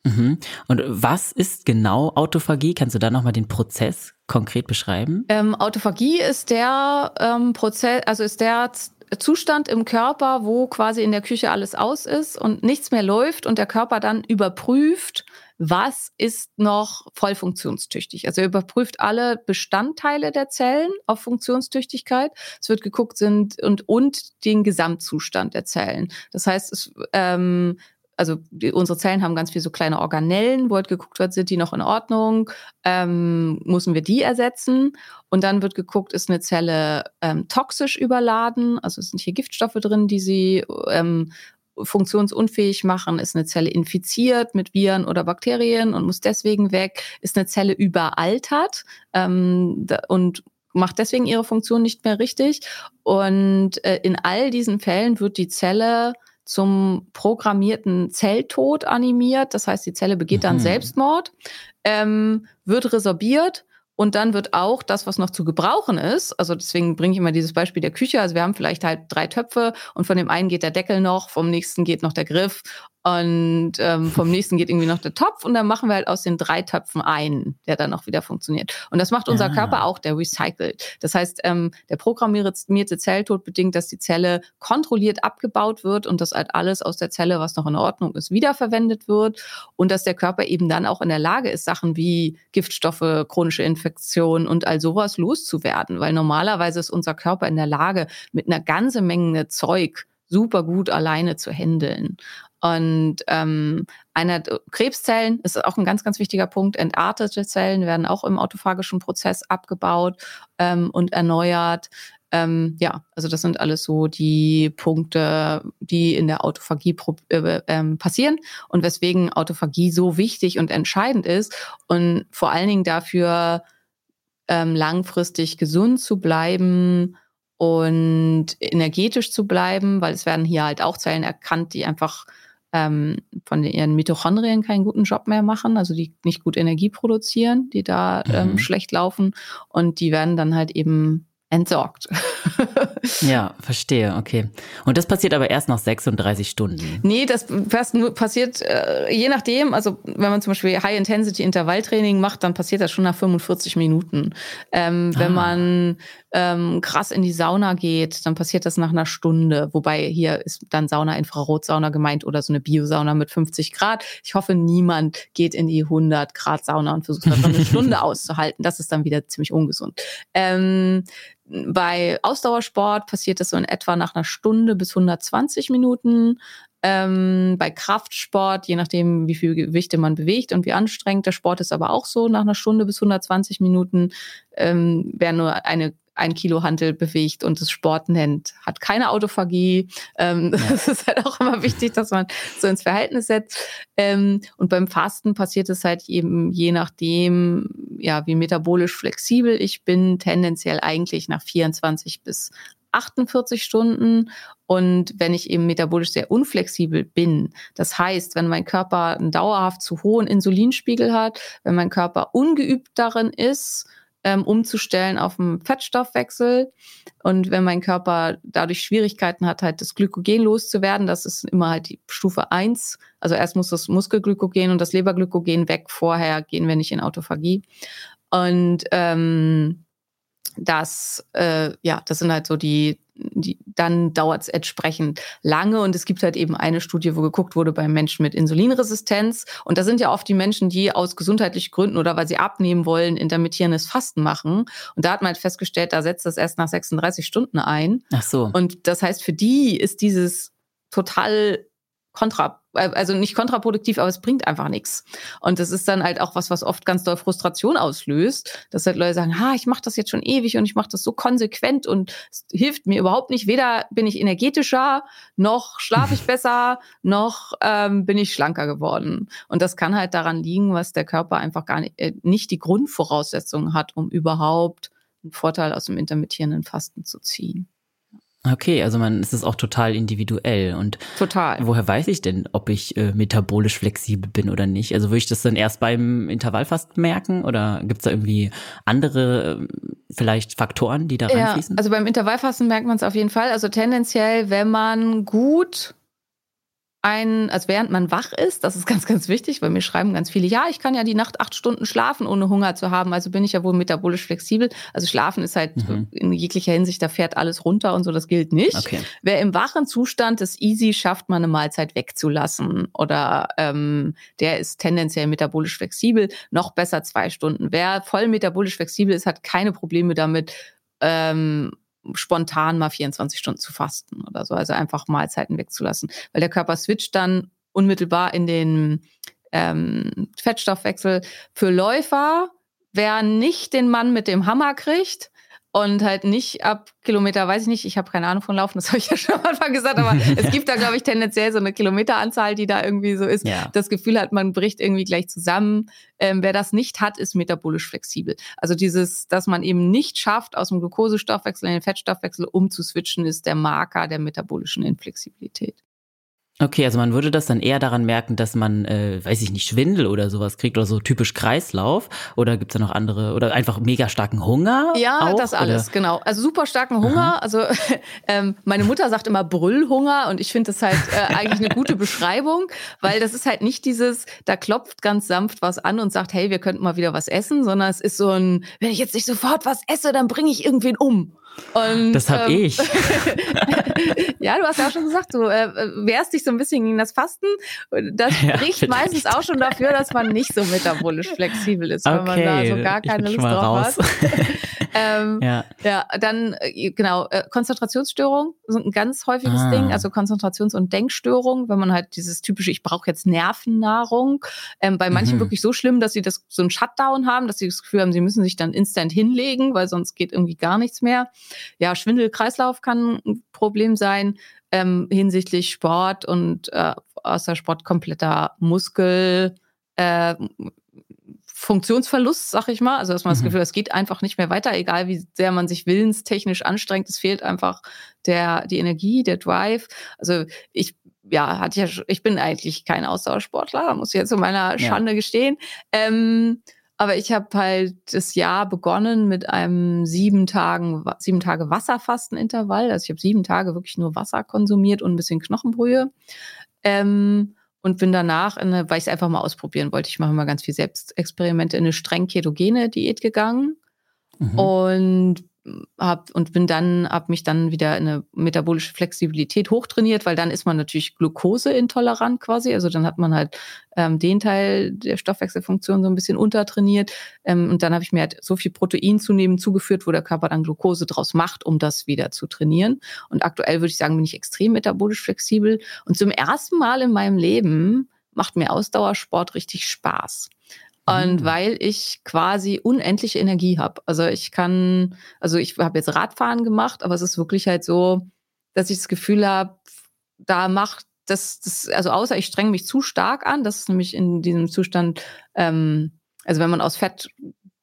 Mhm. Und was ist genau Autophagie? Kannst du da nochmal den Prozess konkret beschreiben? Ähm, Autophagie ist der ähm, Prozess, also ist der Zustand im Körper, wo quasi in der Küche alles aus ist und nichts mehr läuft und der Körper dann überprüft, was ist noch voll funktionstüchtig. Also er überprüft alle Bestandteile der Zellen auf Funktionstüchtigkeit. Es wird geguckt sind und und den Gesamtzustand der Zellen. Das heißt, es ähm, also die, unsere Zellen haben ganz viele so kleine Organellen, wo halt geguckt wird, sind die noch in Ordnung, ähm, müssen wir die ersetzen? Und dann wird geguckt, ist eine Zelle ähm, toxisch überladen, also sind hier Giftstoffe drin, die sie ähm, funktionsunfähig machen? Ist eine Zelle infiziert mit Viren oder Bakterien und muss deswegen weg? Ist eine Zelle überaltert ähm, und macht deswegen ihre Funktion nicht mehr richtig? Und äh, in all diesen Fällen wird die Zelle zum programmierten Zelltod animiert. Das heißt, die Zelle begeht dann mhm. Selbstmord, ähm, wird resorbiert und dann wird auch das, was noch zu gebrauchen ist, also deswegen bringe ich immer dieses Beispiel der Küche. Also wir haben vielleicht halt drei Töpfe und von dem einen geht der Deckel noch, vom nächsten geht noch der Griff und ähm, vom nächsten geht irgendwie noch der Topf und dann machen wir halt aus den drei Töpfen einen, der dann auch wieder funktioniert. Und das macht unser ah. Körper auch, der recycelt. Das heißt, ähm, der programmierte Zelltod bedingt, dass die Zelle kontrolliert abgebaut wird und dass halt alles aus der Zelle, was noch in Ordnung ist, wiederverwendet wird und dass der Körper eben dann auch in der Lage ist, Sachen wie Giftstoffe, chronische Infektionen und all sowas loszuwerden. Weil normalerweise ist unser Körper in der Lage, mit einer ganzen Menge Zeug super gut alleine zu handeln. Und ähm, einer Krebszellen ist auch ein ganz, ganz wichtiger Punkt. Entartete Zellen werden auch im autophagischen Prozess abgebaut ähm, und erneuert. Ähm, ja, also das sind alles so die Punkte, die in der Autophagie äh, ähm, passieren und weswegen Autophagie so wichtig und entscheidend ist und vor allen Dingen dafür ähm, langfristig gesund zu bleiben und energetisch zu bleiben, weil es werden hier halt auch Zellen erkannt, die einfach ähm, von ihren Mitochondrien keinen guten Job mehr machen, also die nicht gut Energie produzieren, die da ähm, mhm. schlecht laufen und die werden dann halt eben entsorgt. ja, verstehe, okay. Und das passiert aber erst nach 36 Stunden. Nee, das passiert äh, je nachdem. Also wenn man zum Beispiel High-Intensity-Intervalltraining macht, dann passiert das schon nach 45 Minuten. Ähm, wenn ah. man ähm, krass in die Sauna geht, dann passiert das nach einer Stunde. Wobei hier ist dann Sauna, Infrarotsauna gemeint oder so eine Biosauna mit 50 Grad. Ich hoffe, niemand geht in die 100 Grad Sauna und versucht das eine Stunde auszuhalten. Das ist dann wieder ziemlich ungesund. Ähm, bei Ausdauersport passiert das so in etwa nach einer Stunde bis 120 Minuten. Ähm, bei Kraftsport, je nachdem, wie viel Gewichte man bewegt und wie anstrengend der Sport ist, aber auch so nach einer Stunde bis 120 Minuten. Ähm, wer nur eine ein Kilo Hantel bewegt und es Sport nennt, hat keine Autophagie. Ähm, ja. Das ist halt auch immer wichtig, dass man so ins Verhältnis setzt. Ähm, und beim Fasten passiert es halt eben je nachdem, ja, wie metabolisch flexibel ich bin, tendenziell eigentlich nach 24 bis 48 Stunden. Und wenn ich eben metabolisch sehr unflexibel bin, das heißt, wenn mein Körper einen dauerhaft zu hohen Insulinspiegel hat, wenn mein Körper ungeübt darin ist, ähm, umzustellen auf den Fettstoffwechsel. Und wenn mein Körper dadurch Schwierigkeiten hat, halt das Glykogen loszuwerden, das ist immer halt die Stufe eins. Also erst muss das Muskelglykogen und das Leberglykogen weg, vorher gehen wir nicht in Autophagie. Und ähm, das, äh, ja, das sind halt so die, die dann dauert es entsprechend lange. Und es gibt halt eben eine Studie, wo geguckt wurde bei Menschen mit Insulinresistenz. Und da sind ja oft die Menschen, die aus gesundheitlichen Gründen oder weil sie abnehmen wollen, intermittierendes Fasten machen. Und da hat man halt festgestellt, da setzt das erst nach 36 Stunden ein. Ach so. Und das heißt, für die ist dieses total kontra, äh, also nicht kontraproduktiv, aber es bringt einfach nichts. Und das ist dann halt auch was, was oft ganz doll Frustration auslöst, dass halt Leute sagen, ha, ich mache das jetzt schon ewig und ich mache das so konsequent und es hilft mir überhaupt nicht. Weder bin ich energetischer, noch schlafe ich besser, noch ähm, bin ich schlanker geworden. Und das kann halt daran liegen, was der Körper einfach gar nicht, äh, nicht die Grundvoraussetzungen hat, um überhaupt einen Vorteil aus dem intermittierenden Fasten zu ziehen. Okay, also man es ist auch total individuell und total. Woher weiß ich denn, ob ich äh, metabolisch flexibel bin oder nicht? Also würde ich das dann erst beim Intervallfasten merken oder gibt es da irgendwie andere äh, vielleicht Faktoren, die da reinfließen? Ja, also beim Intervallfasten merkt man es auf jeden Fall. Also tendenziell, wenn man gut ein, also während man wach ist, das ist ganz, ganz wichtig, weil mir schreiben ganz viele, ja, ich kann ja die Nacht acht Stunden schlafen, ohne Hunger zu haben, also bin ich ja wohl metabolisch flexibel. Also schlafen ist halt mhm. in jeglicher Hinsicht, da fährt alles runter und so, das gilt nicht. Okay. Wer im wachen Zustand ist easy schafft, man eine Mahlzeit wegzulassen oder ähm, der ist tendenziell metabolisch flexibel, noch besser zwei Stunden. Wer voll metabolisch flexibel ist, hat keine Probleme damit, ähm, spontan mal 24 Stunden zu fasten oder so, also einfach Mahlzeiten wegzulassen, weil der Körper switcht dann unmittelbar in den ähm, Fettstoffwechsel. Für Läufer, wer nicht den Mann mit dem Hammer kriegt, und halt nicht ab Kilometer, weiß ich nicht, ich habe keine Ahnung von Laufen, das habe ich ja schon am Anfang gesagt, aber es gibt da, glaube ich, tendenziell so eine Kilometeranzahl, die da irgendwie so ist. Ja. Das Gefühl hat, man bricht irgendwie gleich zusammen. Ähm, wer das nicht hat, ist metabolisch flexibel. Also dieses, dass man eben nicht schafft, aus dem Glukosestoffwechsel in den Fettstoffwechsel umzuswitchen, ist der Marker der metabolischen Inflexibilität. Okay, also man würde das dann eher daran merken, dass man, äh, weiß ich nicht, Schwindel oder sowas kriegt oder so typisch Kreislauf. Oder gibt's da noch andere, oder einfach mega starken Hunger? Ja, auch, das alles, oder? genau. Also super starken Hunger. Aha. Also ähm, meine Mutter sagt immer Brüllhunger und ich finde das halt äh, eigentlich eine gute Beschreibung, weil das ist halt nicht dieses, da klopft ganz sanft was an und sagt, hey, wir könnten mal wieder was essen, sondern es ist so ein, wenn ich jetzt nicht sofort was esse, dann bringe ich irgendwen um. Und, das habe ähm, ich. ja, du hast ja auch schon gesagt, du äh, wehrst dich so ein bisschen gegen das Fasten. Das ja, spricht meistens auch schon dafür, dass man nicht so metabolisch flexibel ist, okay, wenn man da so gar keine Lust drauf raus. hat. ähm, ja. ja, dann äh, genau, äh, Konzentrationsstörung sind ein ganz häufiges ah. Ding, also Konzentrations- und Denkstörung, wenn man halt dieses typische, ich brauche jetzt Nervennahrung, ähm, bei manchen mhm. wirklich so schlimm, dass sie das so ein Shutdown haben, dass sie das Gefühl haben, sie müssen sich dann instant hinlegen, weil sonst geht irgendwie gar nichts mehr. Ja, Schwindel, Kreislauf kann ein Problem sein ähm, hinsichtlich Sport und äh, außer Sport kompletter Muskel. Äh, Funktionsverlust, sag ich mal. Also, dass man mhm. das Gefühl, es geht einfach nicht mehr weiter, egal wie sehr man sich willenstechnisch anstrengt. Es fehlt einfach der, die Energie, der Drive. Also, ich, ja, hatte ja, ich bin eigentlich kein Ausdauersportler, muss ich jetzt zu meiner Schande ja. gestehen. Ähm, aber ich habe halt das Jahr begonnen mit einem sieben Tagen, sieben Tage Wasserfastenintervall. Also ich habe sieben Tage wirklich nur Wasser konsumiert und ein bisschen Knochenbrühe. Ähm, und bin danach, in eine, weil ich es einfach mal ausprobieren wollte, ich mache immer ganz viel Selbstexperimente, in eine streng ketogene Diät gegangen. Mhm. Und hab und bin dann hab mich dann wieder in eine metabolische Flexibilität hochtrainiert, weil dann ist man natürlich glukoseintolerant quasi, also dann hat man halt ähm, den Teil der Stoffwechselfunktion so ein bisschen untertrainiert ähm, und dann habe ich mir halt so viel Protein zunehmend zugeführt, wo der Körper dann Glukose draus macht, um das wieder zu trainieren. Und aktuell würde ich sagen, bin ich extrem metabolisch flexibel und zum ersten Mal in meinem Leben macht mir Ausdauersport richtig Spaß. Und mhm. weil ich quasi unendliche Energie habe. Also ich kann, also ich habe jetzt Radfahren gemacht, aber es ist wirklich halt so, dass ich das Gefühl habe, da macht das, das, also außer ich strenge mich zu stark an, das ist nämlich in diesem Zustand, ähm, also wenn man aus Fett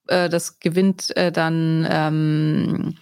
äh, das gewinnt, äh, dann ähm,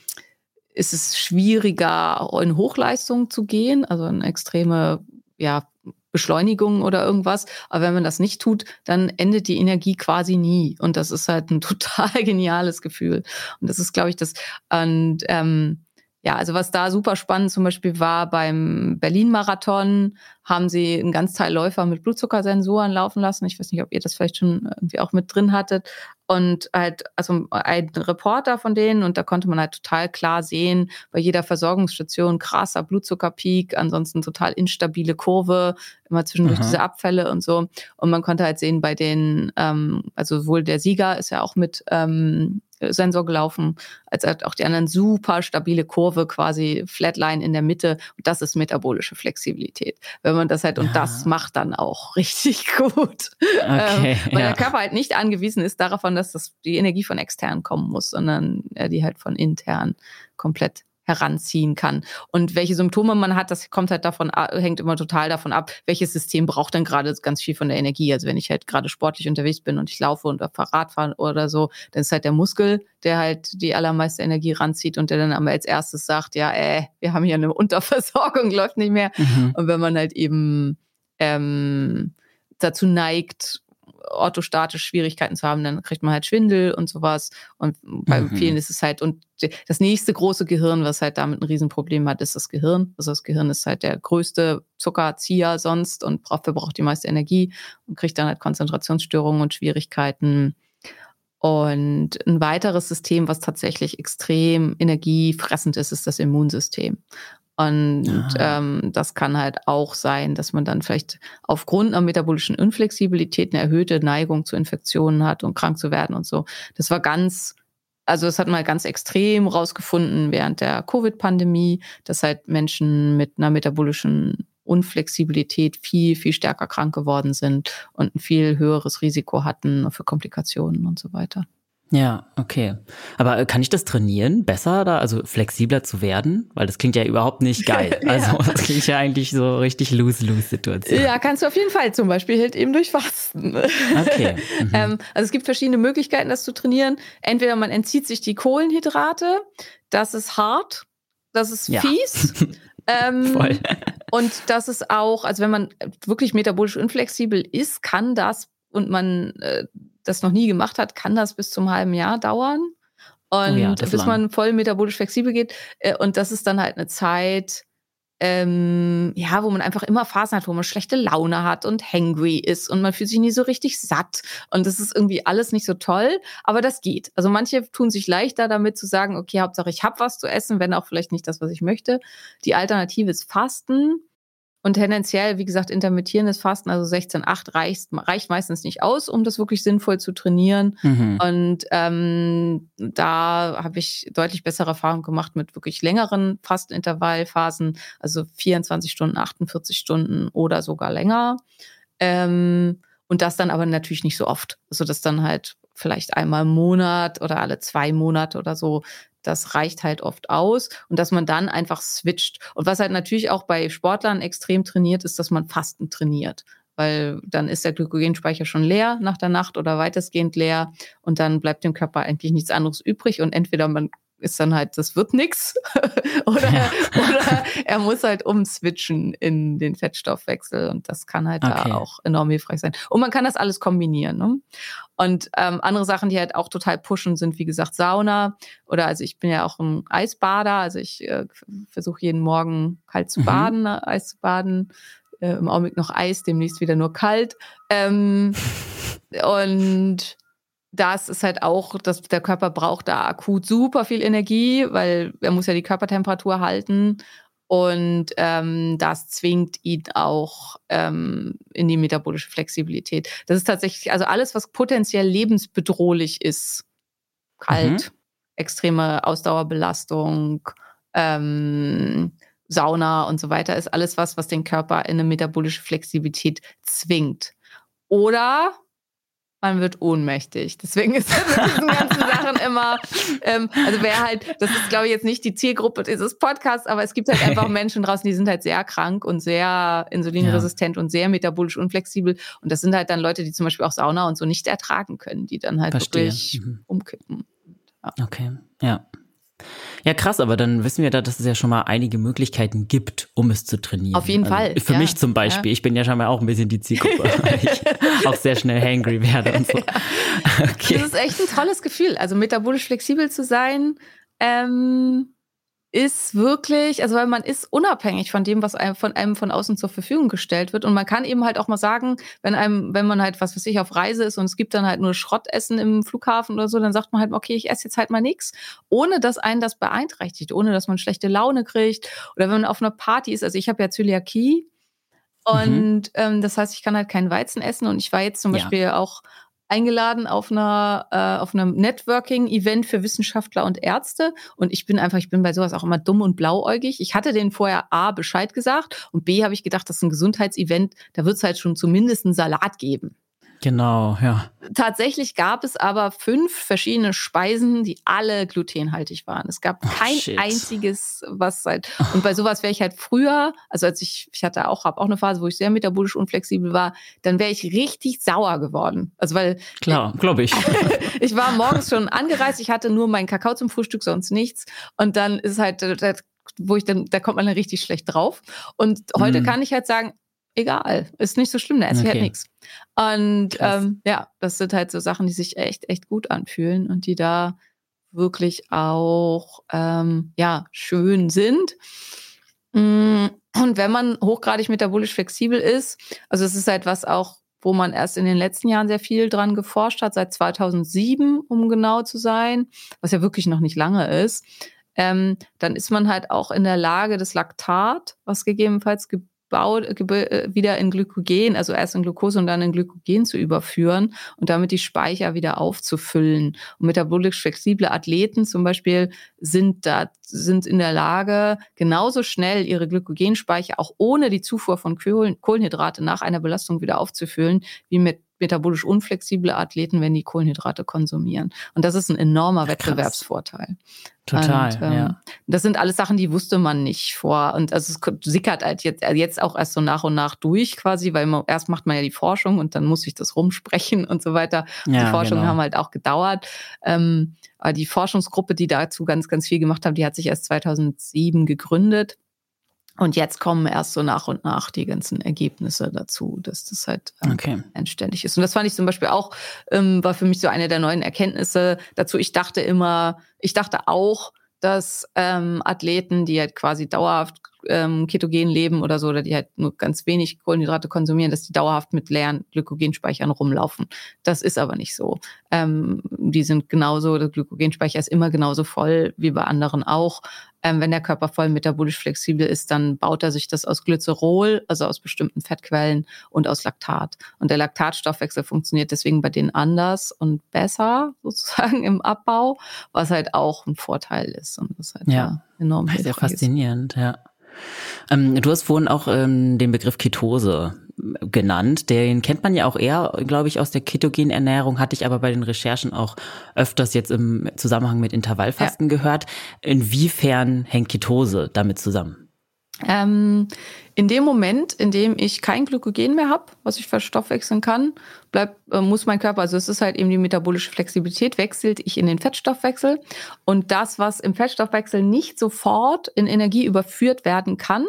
ist es schwieriger, in Hochleistung zu gehen, also in extreme ja, Beschleunigung oder irgendwas. Aber wenn man das nicht tut, dann endet die Energie quasi nie. Und das ist halt ein total geniales Gefühl. Und das ist, glaube ich, das. Und ähm, ja, also was da super spannend zum Beispiel war beim Berlin-Marathon, haben sie einen Ganzteilläufer mit Blutzuckersensoren laufen lassen. Ich weiß nicht, ob ihr das vielleicht schon irgendwie auch mit drin hattet. Und halt, also ein Reporter von denen, und da konnte man halt total klar sehen, bei jeder Versorgungsstation krasser Blutzuckerpeak, ansonsten total instabile Kurve, immer zwischendurch Aha. diese Abfälle und so. Und man konnte halt sehen, bei den, ähm, also wohl der Sieger ist ja auch mit ähm, Sensor gelaufen, als auch die anderen super stabile Kurve, quasi Flatline in der Mitte. Und das ist metabolische Flexibilität. Wenn man das halt, ja. und das macht dann auch richtig gut. Okay, ähm, weil ja. der Körper halt nicht angewiesen ist davon, dass das die Energie von extern kommen muss, sondern äh, die halt von intern komplett heranziehen kann. Und welche Symptome man hat, das kommt halt davon, hängt immer total davon ab, welches System braucht dann gerade ganz viel von der Energie. Also wenn ich halt gerade sportlich unterwegs bin und ich laufe und Fahrrad fahre oder so, dann ist halt der Muskel, der halt die allermeiste Energie ranzieht und der dann aber als erstes sagt, ja, äh, wir haben hier eine Unterversorgung, läuft nicht mehr. Mhm. Und wenn man halt eben ähm, dazu neigt, orthostatisch Schwierigkeiten zu haben, dann kriegt man halt Schwindel und sowas. Und bei mhm. vielen ist es halt, und das nächste große Gehirn, was halt damit ein Riesenproblem hat, ist das Gehirn. Also das Gehirn ist halt der größte Zuckerzieher sonst und braucht, verbraucht die meiste Energie und kriegt dann halt Konzentrationsstörungen und Schwierigkeiten. Und ein weiteres System, was tatsächlich extrem energiefressend ist, ist das Immunsystem. Und ähm, das kann halt auch sein, dass man dann vielleicht aufgrund einer metabolischen Inflexibilität eine erhöhte Neigung zu Infektionen hat und krank zu werden und so. Das war ganz, also das hat man ganz extrem rausgefunden während der Covid-Pandemie, dass halt Menschen mit einer metabolischen Unflexibilität viel, viel stärker krank geworden sind und ein viel höheres Risiko hatten für Komplikationen und so weiter. Ja, okay. Aber äh, kann ich das trainieren, besser da, also flexibler zu werden? Weil das klingt ja überhaupt nicht geil. Also das klingt ja eigentlich so richtig lose-lose-Situation. Ja, kannst du auf jeden Fall. Zum Beispiel halt eben durch Fasten. Okay. Mhm. ähm, also es gibt verschiedene Möglichkeiten, das zu trainieren. Entweder man entzieht sich die Kohlenhydrate, das ist hart, das ist ja. fies. ähm, Voll. und das ist auch, also wenn man wirklich metabolisch unflexibel ist, kann das und man äh, das noch nie gemacht hat, kann das bis zum halben Jahr dauern. Und oh ja, bis lang. man voll metabolisch flexibel geht. Äh, und das ist dann halt eine Zeit, ähm, ja, wo man einfach immer Phasen hat, wo man schlechte Laune hat und hangry ist und man fühlt sich nie so richtig satt. Und das ist irgendwie alles nicht so toll, aber das geht. Also manche tun sich leichter damit zu sagen, okay, Hauptsache ich habe was zu essen, wenn auch vielleicht nicht das, was ich möchte. Die Alternative ist Fasten. Und tendenziell, wie gesagt, intermittierendes Fasten, also 16,8 reicht, reicht meistens nicht aus, um das wirklich sinnvoll zu trainieren. Mhm. Und ähm, da habe ich deutlich bessere Erfahrungen gemacht mit wirklich längeren Fastenintervallphasen, also 24 Stunden, 48 Stunden oder sogar länger. Ähm, und das dann aber natürlich nicht so oft. Also das dann halt vielleicht einmal im Monat oder alle zwei Monate oder so. Das reicht halt oft aus und dass man dann einfach switcht. Und was halt natürlich auch bei Sportlern extrem trainiert, ist, dass man Fasten trainiert. Weil dann ist der Glykogenspeicher schon leer nach der Nacht oder weitestgehend leer und dann bleibt dem Körper eigentlich nichts anderes übrig und entweder man ist dann halt, das wird nix. oder, ja. oder er muss halt umswitchen in den Fettstoffwechsel und das kann halt okay. da auch enorm hilfreich sein. Und man kann das alles kombinieren. Ne? Und ähm, andere Sachen, die halt auch total pushen, sind wie gesagt Sauna oder also ich bin ja auch ein Eisbader, also ich äh, versuche jeden Morgen kalt zu mhm. baden, mhm. Eis zu baden. Äh, Im Augenblick noch Eis, demnächst wieder nur kalt. Ähm, und das ist halt auch, dass der Körper braucht da akut super viel Energie, weil er muss ja die Körpertemperatur halten. Und ähm, das zwingt ihn auch ähm, in die metabolische Flexibilität. Das ist tatsächlich, also alles, was potenziell lebensbedrohlich ist, kalt, mhm. extreme Ausdauerbelastung, ähm, Sauna und so weiter, ist alles was, was den Körper in eine metabolische Flexibilität zwingt. Oder man wird ohnmächtig. Deswegen ist das mit diesen ganzen Sachen immer, ähm, also wer halt, das ist glaube ich jetzt nicht die Zielgruppe dieses Podcasts, aber es gibt halt einfach Menschen draußen, die sind halt sehr krank und sehr insulinresistent ja. und sehr metabolisch unflexibel. Und das sind halt dann Leute, die zum Beispiel auch Sauna und so nicht ertragen können, die dann halt Verstehe. wirklich mhm. umkippen. Ja. Okay, ja. Ja, krass, aber dann wissen wir da, dass es ja schon mal einige Möglichkeiten gibt, um es zu trainieren. Auf jeden also Fall. Für ja, mich zum Beispiel. Ja. Ich bin ja schon mal auch ein bisschen die Zielgruppe, weil ich auch sehr schnell hangry werde und so. Ja. Okay. Das ist echt ein tolles Gefühl. Also metabolisch flexibel zu sein, ähm, ist wirklich, also weil man ist unabhängig von dem, was einem von einem von außen zur Verfügung gestellt wird. Und man kann eben halt auch mal sagen, wenn einem, wenn man halt, was weiß ich, auf Reise ist und es gibt dann halt nur Schrottessen im Flughafen oder so, dann sagt man halt, okay, ich esse jetzt halt mal nichts, ohne dass einen das beeinträchtigt, ohne dass man schlechte Laune kriegt. Oder wenn man auf einer Party ist, also ich habe ja Zöliakie. Mhm. Und mhm. ähm, das heißt, ich kann halt keinen Weizen essen. Und ich war jetzt zum ja. Beispiel auch eingeladen auf einer äh, auf einem Networking-Event für Wissenschaftler und Ärzte und ich bin einfach, ich bin bei sowas auch immer dumm und blauäugig. Ich hatte denen vorher A Bescheid gesagt und B habe ich gedacht, das ist ein Gesundheitsevent, da wird es halt schon zumindest einen Salat geben. Genau, ja. Tatsächlich gab es aber fünf verschiedene Speisen, die alle glutenhaltig waren. Es gab kein oh, einziges, was halt. Und bei sowas wäre ich halt früher, also als ich, ich hatte auch, habe auch eine Phase, wo ich sehr metabolisch unflexibel war, dann wäre ich richtig sauer geworden. Also weil. Klar, glaube ich. ich war morgens schon angereist, ich hatte nur meinen Kakao zum Frühstück, sonst nichts. Und dann ist halt, wo ich dann, da kommt man dann richtig schlecht drauf. Und heute mm. kann ich halt sagen, egal, ist nicht so schlimm, da esse okay. halt nichts. Und ähm, ja, das sind halt so Sachen, die sich echt, echt gut anfühlen und die da wirklich auch ähm, ja schön sind. Mm, und wenn man hochgradig metabolisch flexibel ist, also es ist halt was auch, wo man erst in den letzten Jahren sehr viel dran geforscht hat, seit 2007, um genau zu sein, was ja wirklich noch nicht lange ist, ähm, dann ist man halt auch in der Lage, das Laktat, was gegebenenfalls äh, wieder in Glykogen, also erst in Glucose und dann in Glykogen zu überführen und damit die Speicher wieder aufzufüllen. Und metabolisch flexible Athleten zum Beispiel sind da, sind in der Lage, genauso schnell ihre Glykogenspeicher auch ohne die Zufuhr von Kohlenhydrate nach einer Belastung wieder aufzufüllen, wie mit metabolisch unflexible Athleten, wenn die Kohlenhydrate konsumieren. Und das ist ein enormer ja, Wettbewerbsvorteil. Total, und, ähm, ja. Das sind alles Sachen, die wusste man nicht vor. Und also es sickert halt jetzt, äh, jetzt auch erst so nach und nach durch quasi, weil man, erst macht man ja die Forschung und dann muss ich das rumsprechen und so weiter. Ja, die Forschungen genau. haben halt auch gedauert. Ähm, aber die Forschungsgruppe, die dazu ganz, ganz viel gemacht hat, die hat sich erst 2007 gegründet. Und jetzt kommen erst so nach und nach die ganzen Ergebnisse dazu, dass das halt ähm, okay. endständig ist. Und das fand ich zum Beispiel auch, ähm, war für mich so eine der neuen Erkenntnisse dazu. Ich dachte immer, ich dachte auch, dass ähm, Athleten, die halt quasi dauerhaft ähm, ketogen leben oder so, oder die halt nur ganz wenig Kohlenhydrate konsumieren, dass die dauerhaft mit leeren Glykogenspeichern rumlaufen. Das ist aber nicht so. Ähm, die sind genauso, der Glykogenspeicher ist immer genauso voll wie bei anderen auch. Ähm, wenn der Körper voll metabolisch flexibel ist, dann baut er sich das aus Glycerol, also aus bestimmten Fettquellen und aus Laktat. Und der Laktatstoffwechsel funktioniert deswegen bei denen anders und besser sozusagen im Abbau, was halt auch ein Vorteil ist und was halt ja. enorm Sehr faszinierend, ja. Ähm, du hast vorhin auch ähm, den Begriff Ketose genannt. Den kennt man ja auch eher, glaube ich, aus der ketogenen Ernährung, hatte ich aber bei den Recherchen auch öfters jetzt im Zusammenhang mit Intervallfasten ja. gehört. Inwiefern hängt Ketose damit zusammen? Ähm, in dem Moment, in dem ich kein Glykogen mehr habe, was ich verstoffwechseln kann, bleibt, äh, muss mein Körper, also es ist halt eben die metabolische Flexibilität, wechselt ich in den Fettstoffwechsel. Und das, was im Fettstoffwechsel nicht sofort in Energie überführt werden kann,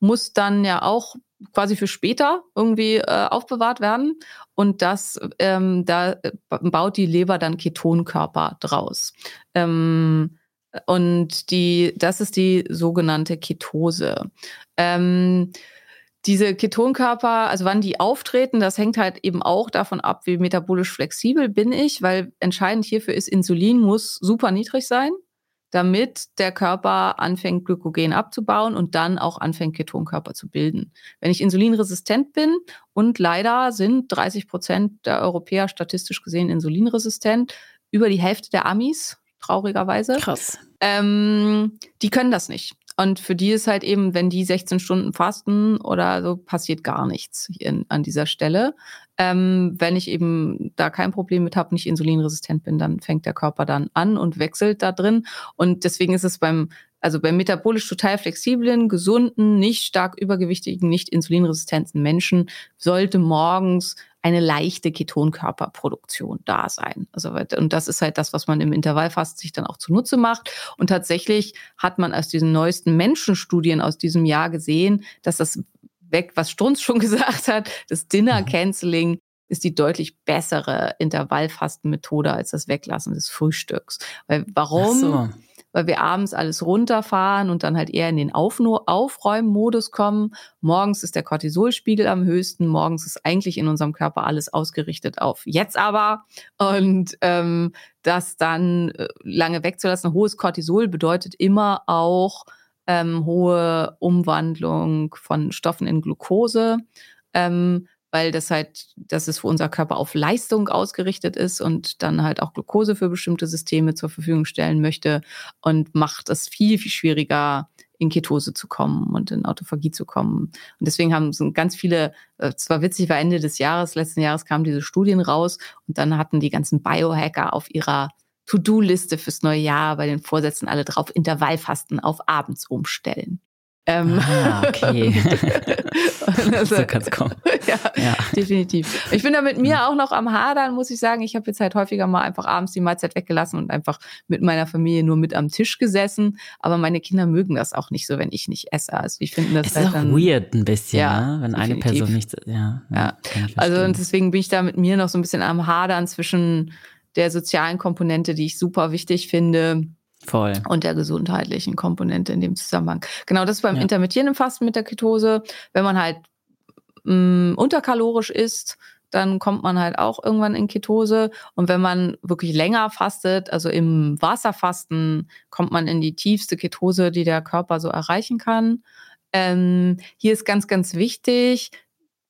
muss dann ja auch quasi für später irgendwie äh, aufbewahrt werden. Und das, ähm, da baut die Leber dann Ketonkörper draus. Ähm, und die, das ist die sogenannte Ketose. Ähm, diese Ketonkörper, also wann die auftreten, das hängt halt eben auch davon ab, wie metabolisch flexibel bin ich, weil entscheidend hierfür ist, Insulin muss super niedrig sein damit der Körper anfängt, Glykogen abzubauen und dann auch anfängt, Ketonkörper zu bilden. Wenn ich insulinresistent bin und leider sind 30 Prozent der Europäer statistisch gesehen insulinresistent, über die Hälfte der Amis, traurigerweise. Krass. Ähm, die können das nicht. Und für die ist halt eben, wenn die 16 Stunden fasten oder so, passiert gar nichts in, an dieser Stelle. Ähm, wenn ich eben da kein Problem mit habe, nicht insulinresistent bin, dann fängt der Körper dann an und wechselt da drin. Und deswegen ist es beim also bei metabolisch total flexiblen, gesunden, nicht stark übergewichtigen, nicht insulinresistenten Menschen sollte morgens eine leichte Ketonkörperproduktion da sein. Also, und das ist halt das, was man im Intervallfasten sich dann auch zunutze macht. Und tatsächlich hat man aus diesen neuesten Menschenstudien aus diesem Jahr gesehen, dass das weg, was Strunz schon gesagt hat, das Dinner mhm. Canceling ist die deutlich bessere Intervallfastenmethode als das Weglassen des Frühstücks. Weil warum? So weil wir abends alles runterfahren und dann halt eher in den Auf Aufräummodus kommen. Morgens ist der Cortisolspiegel am höchsten. Morgens ist eigentlich in unserem Körper alles ausgerichtet auf jetzt aber. Und ähm, das dann äh, lange wegzulassen. Hohes Cortisol bedeutet immer auch ähm, hohe Umwandlung von Stoffen in Glucose. Ähm, weil das halt, dass es für unser Körper auf Leistung ausgerichtet ist und dann halt auch Glucose für bestimmte Systeme zur Verfügung stellen möchte und macht es viel, viel schwieriger, in Ketose zu kommen und in Autophagie zu kommen. Und deswegen haben so ganz viele, äh, zwar witzig, war Ende des Jahres, letzten Jahres kamen diese Studien raus und dann hatten die ganzen Biohacker auf ihrer To-Do-Liste fürs neue Jahr bei den Vorsätzen alle drauf Intervallfasten auf abends umstellen. Ähm, ah, okay. also, so kann es kommen. Ja, ja, definitiv. Ich bin da mit mir auch noch am Hadern, muss ich sagen. Ich habe jetzt halt häufiger mal einfach abends die Mahlzeit weggelassen und einfach mit meiner Familie nur mit am Tisch gesessen. Aber meine Kinder mögen das auch nicht so, wenn ich nicht esse. Also ich finde das es halt ist auch dann, weird ein bisschen, ja, ne? wenn definitiv. eine Person nicht, ja. ja. Also und deswegen bin ich da mit mir noch so ein bisschen am Hadern zwischen der sozialen Komponente, die ich super wichtig finde Voll. Und der gesundheitlichen Komponente in dem Zusammenhang. Genau, das ist beim ja. intermittierenden Fasten mit der Ketose. Wenn man halt mh, mm, unterkalorisch isst, dann kommt man halt auch irgendwann in Ketose. Und wenn man wirklich länger fastet, also im Wasserfasten, kommt man in die tiefste Ketose, die der Körper so erreichen kann. Ähm, hier ist ganz, ganz wichtig,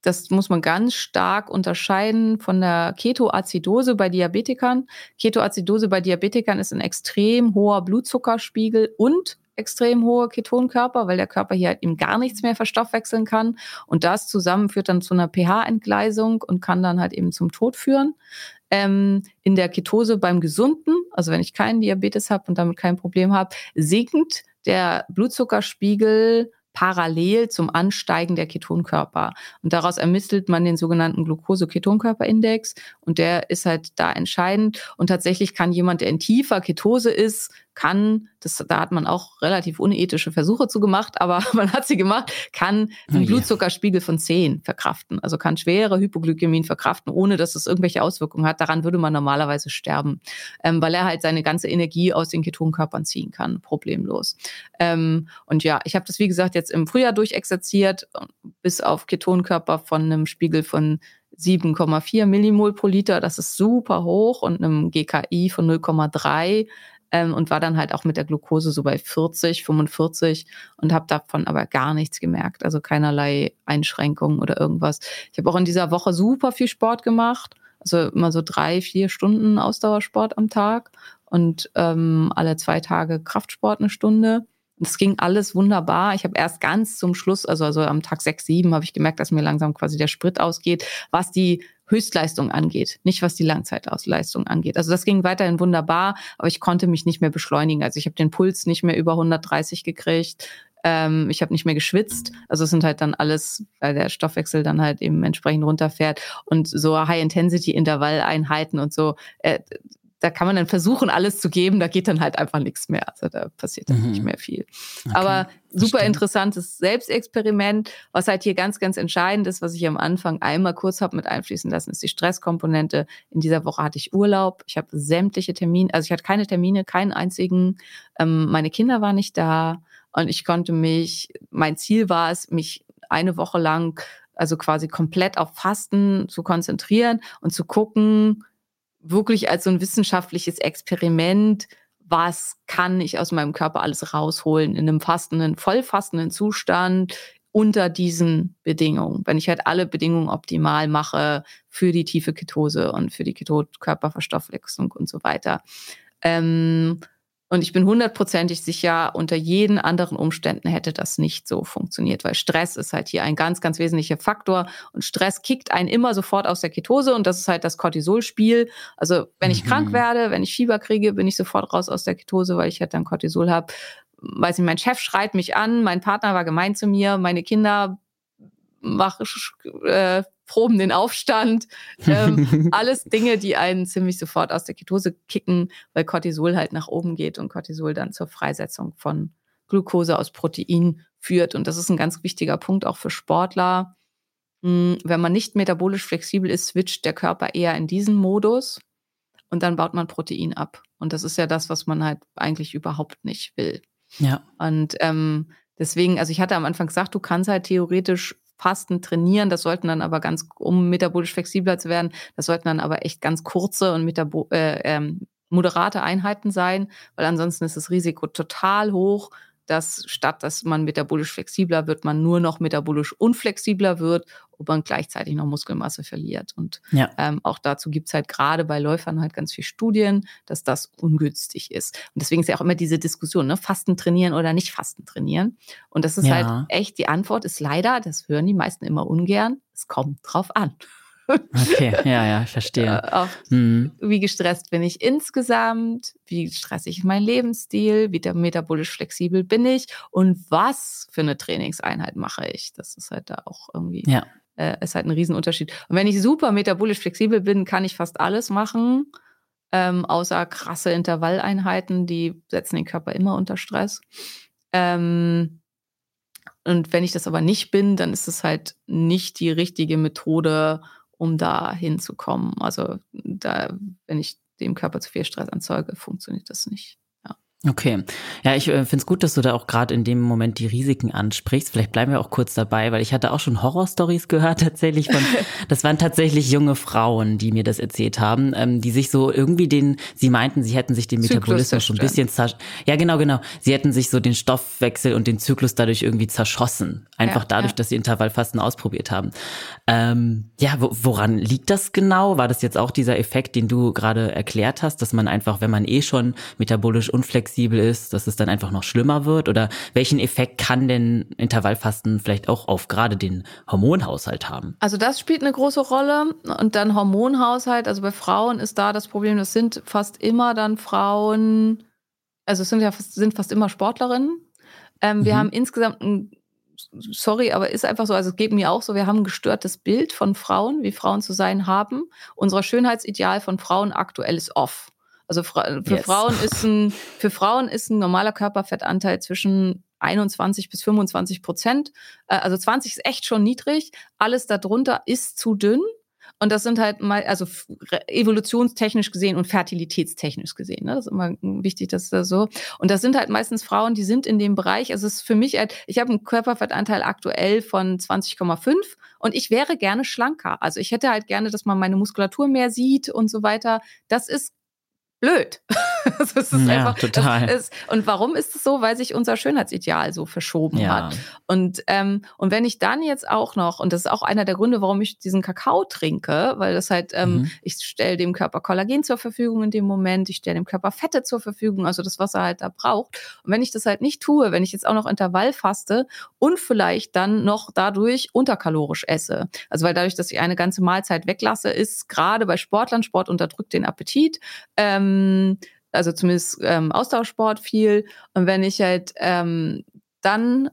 das muss man ganz stark unterscheiden von der Ketoazidose bei Diabetikern. Ketoazidose bei Diabetikern ist ein extrem hoher Blutzuckerspiegel und extrem hohe Ketonkörper, weil der Körper hier halt eben gar nichts mehr verstoffwechseln kann. Und das zusammen führt dann zu einer pH-Entgleisung und kann dann halt eben zum Tod führen. Ähm, in der Ketose beim Gesunden, also wenn ich keinen Diabetes habe und damit kein Problem habe, sinkt der Blutzuckerspiegel parallel zum Ansteigen der Ketonkörper. Und daraus ermittelt man den sogenannten Glucose-Ketonkörperindex und der ist halt da entscheidend. Und tatsächlich kann jemand, der in tiefer Ketose ist, kann, das, da hat man auch relativ unethische Versuche zu gemacht, aber man hat sie gemacht, kann einen oh Blutzuckerspiegel von 10 verkraften. Also kann schwere Hypoglykämien verkraften, ohne dass es irgendwelche Auswirkungen hat. Daran würde man normalerweise sterben, ähm, weil er halt seine ganze Energie aus den Ketonkörpern ziehen kann, problemlos. Ähm, und ja, ich habe das, wie gesagt, jetzt im Frühjahr durchexerziert, bis auf Ketonkörper von einem Spiegel von 7,4 Millimol pro Liter. Das ist super hoch und einem GKI von 0,3 ähm, und war dann halt auch mit der Glucose so bei 40, 45 und habe davon aber gar nichts gemerkt. Also keinerlei Einschränkungen oder irgendwas. Ich habe auch in dieser Woche super viel Sport gemacht. Also immer so drei, vier Stunden Ausdauersport am Tag und ähm, alle zwei Tage Kraftsport eine Stunde. Das ging alles wunderbar. Ich habe erst ganz zum Schluss, also, also am Tag sechs, sieben, habe ich gemerkt, dass mir langsam quasi der Sprit ausgeht, was die Höchstleistung angeht, nicht was die Langzeitausleistung angeht. Also das ging weiterhin wunderbar, aber ich konnte mich nicht mehr beschleunigen. Also ich habe den Puls nicht mehr über 130 gekriegt. Ähm, ich habe nicht mehr geschwitzt. Also es sind halt dann alles, weil der Stoffwechsel dann halt eben entsprechend runterfährt und so High-Intensity-Intervalleinheiten und so. Äh, da kann man dann versuchen, alles zu geben, da geht dann halt einfach nichts mehr. Also da passiert dann mhm. nicht mehr viel. Okay. Aber super interessantes Selbstexperiment, was halt hier ganz, ganz entscheidend ist, was ich am Anfang einmal kurz habe mit einfließen lassen, ist die Stresskomponente. In dieser Woche hatte ich Urlaub, ich habe sämtliche Termine, also ich hatte keine Termine, keinen einzigen. Ähm, meine Kinder waren nicht da und ich konnte mich, mein Ziel war es, mich eine Woche lang also quasi komplett auf Fasten zu konzentrieren und zu gucken, wirklich als so ein wissenschaftliches Experiment, was kann ich aus meinem Körper alles rausholen in einem fastenden, vollfastenden Zustand unter diesen Bedingungen. Wenn ich halt alle Bedingungen optimal mache für die tiefe Ketose und für die Ketonkörperverstoffwechslung und so weiter. Ähm, und ich bin hundertprozentig sicher, unter jeden anderen Umständen hätte das nicht so funktioniert, weil Stress ist halt hier ein ganz, ganz wesentlicher Faktor. Und Stress kickt einen immer sofort aus der Ketose und das ist halt das Cortisolspiel. Also wenn ich mhm. krank werde, wenn ich Fieber kriege, bin ich sofort raus aus der Ketose, weil ich halt dann Cortisol habe. Weiß nicht, mein Chef schreit mich an, mein Partner war gemein zu mir, meine Kinder machen äh, proben den Aufstand. Ähm, alles Dinge, die einen ziemlich sofort aus der Ketose kicken, weil Cortisol halt nach oben geht und Cortisol dann zur Freisetzung von Glucose aus Protein führt. Und das ist ein ganz wichtiger Punkt auch für Sportler. Hm, wenn man nicht metabolisch flexibel ist, switcht der Körper eher in diesen Modus und dann baut man Protein ab. Und das ist ja das, was man halt eigentlich überhaupt nicht will. Ja. Und ähm, deswegen, also ich hatte am Anfang gesagt, du kannst halt theoretisch Fasten trainieren. Das sollten dann aber ganz, um metabolisch flexibler zu werden, das sollten dann aber echt ganz kurze und metabo äh, ähm, moderate Einheiten sein, weil ansonsten ist das Risiko total hoch, dass statt dass man metabolisch flexibler wird, man nur noch metabolisch unflexibler wird und man gleichzeitig noch Muskelmasse verliert. Und ja. ähm, auch dazu gibt's halt gerade bei Läufern halt ganz viele Studien, dass das ungünstig ist. Und deswegen ist ja auch immer diese Diskussion, ne, Fasten trainieren oder nicht Fasten trainieren. Und das ist ja. halt echt, die Antwort ist leider, das hören die meisten immer ungern, es kommt drauf an. Okay, ja, ja, ich verstehe. Auf, mhm. Wie gestresst bin ich insgesamt? Wie stressig ist mein Lebensstil? Wie metabolisch flexibel bin ich? Und was für eine Trainingseinheit mache ich? Das ist halt da auch irgendwie, ja. äh, ist halt ein Riesenunterschied. Und wenn ich super metabolisch flexibel bin, kann ich fast alles machen, ähm, außer krasse Intervalleinheiten, die setzen den Körper immer unter Stress. Ähm, und wenn ich das aber nicht bin, dann ist es halt nicht die richtige Methode, um da hinzukommen. Also da, wenn ich dem Körper zu viel Stress anzeuge, funktioniert das nicht. Okay. Ja, ich äh, finde es gut, dass du da auch gerade in dem Moment die Risiken ansprichst. Vielleicht bleiben wir auch kurz dabei, weil ich hatte auch schon Horrorstories gehört tatsächlich von, das waren tatsächlich junge Frauen, die mir das erzählt haben, ähm, die sich so irgendwie den, sie meinten, sie hätten sich den Metabolismus schon ein bisschen zersch ja genau, genau, sie hätten sich so den Stoffwechsel und den Zyklus dadurch irgendwie zerschossen. Einfach ja, dadurch, ja. dass sie Intervallfasten ausprobiert haben. Ähm, ja, wo, woran liegt das genau? War das jetzt auch dieser Effekt, den du gerade erklärt hast, dass man einfach, wenn man eh schon metabolisch unflexibel flexibel ist, dass es dann einfach noch schlimmer wird? Oder welchen Effekt kann denn Intervallfasten vielleicht auch auf gerade den Hormonhaushalt haben? Also das spielt eine große Rolle. Und dann Hormonhaushalt, also bei Frauen ist da das Problem, das sind fast immer dann Frauen, also es sind ja fast, sind fast immer Sportlerinnen. Ähm, wir mhm. haben insgesamt ein sorry, aber ist einfach so, also es geht mir auch so, wir haben ein gestörtes Bild von Frauen, wie Frauen zu sein haben. Unser Schönheitsideal von Frauen aktuell ist off. Also für yes. Frauen ist ein, für Frauen ist ein normaler Körperfettanteil zwischen 21 bis 25 Prozent. Äh, also 20 ist echt schon niedrig. Alles darunter ist zu dünn. Und das sind halt mal, also evolutionstechnisch gesehen und fertilitätstechnisch gesehen. Ne? Das ist immer wichtig, dass das so. Und das sind halt meistens Frauen, die sind in dem Bereich. Also es ist für mich halt, ich habe einen Körperfettanteil aktuell von 20,5 und ich wäre gerne schlanker. Also ich hätte halt gerne, dass man meine Muskulatur mehr sieht und so weiter. Das ist blöd. das ist ja, einfach, total. Ist, und warum ist es so? Weil sich unser Schönheitsideal so verschoben ja. hat. Und, ähm, und wenn ich dann jetzt auch noch, und das ist auch einer der Gründe, warum ich diesen Kakao trinke, weil das halt, ähm, mhm. ich stelle dem Körper Kollagen zur Verfügung in dem Moment, ich stelle dem Körper Fette zur Verfügung, also das, was er halt da braucht. Und wenn ich das halt nicht tue, wenn ich jetzt auch noch Intervall faste und vielleicht dann noch dadurch unterkalorisch esse, also weil dadurch, dass ich eine ganze Mahlzeit weglasse, ist gerade bei Sportlern, Sport unterdrückt den Appetit, ähm, also zumindest ähm, Austauschsport viel. Und wenn ich halt ähm, dann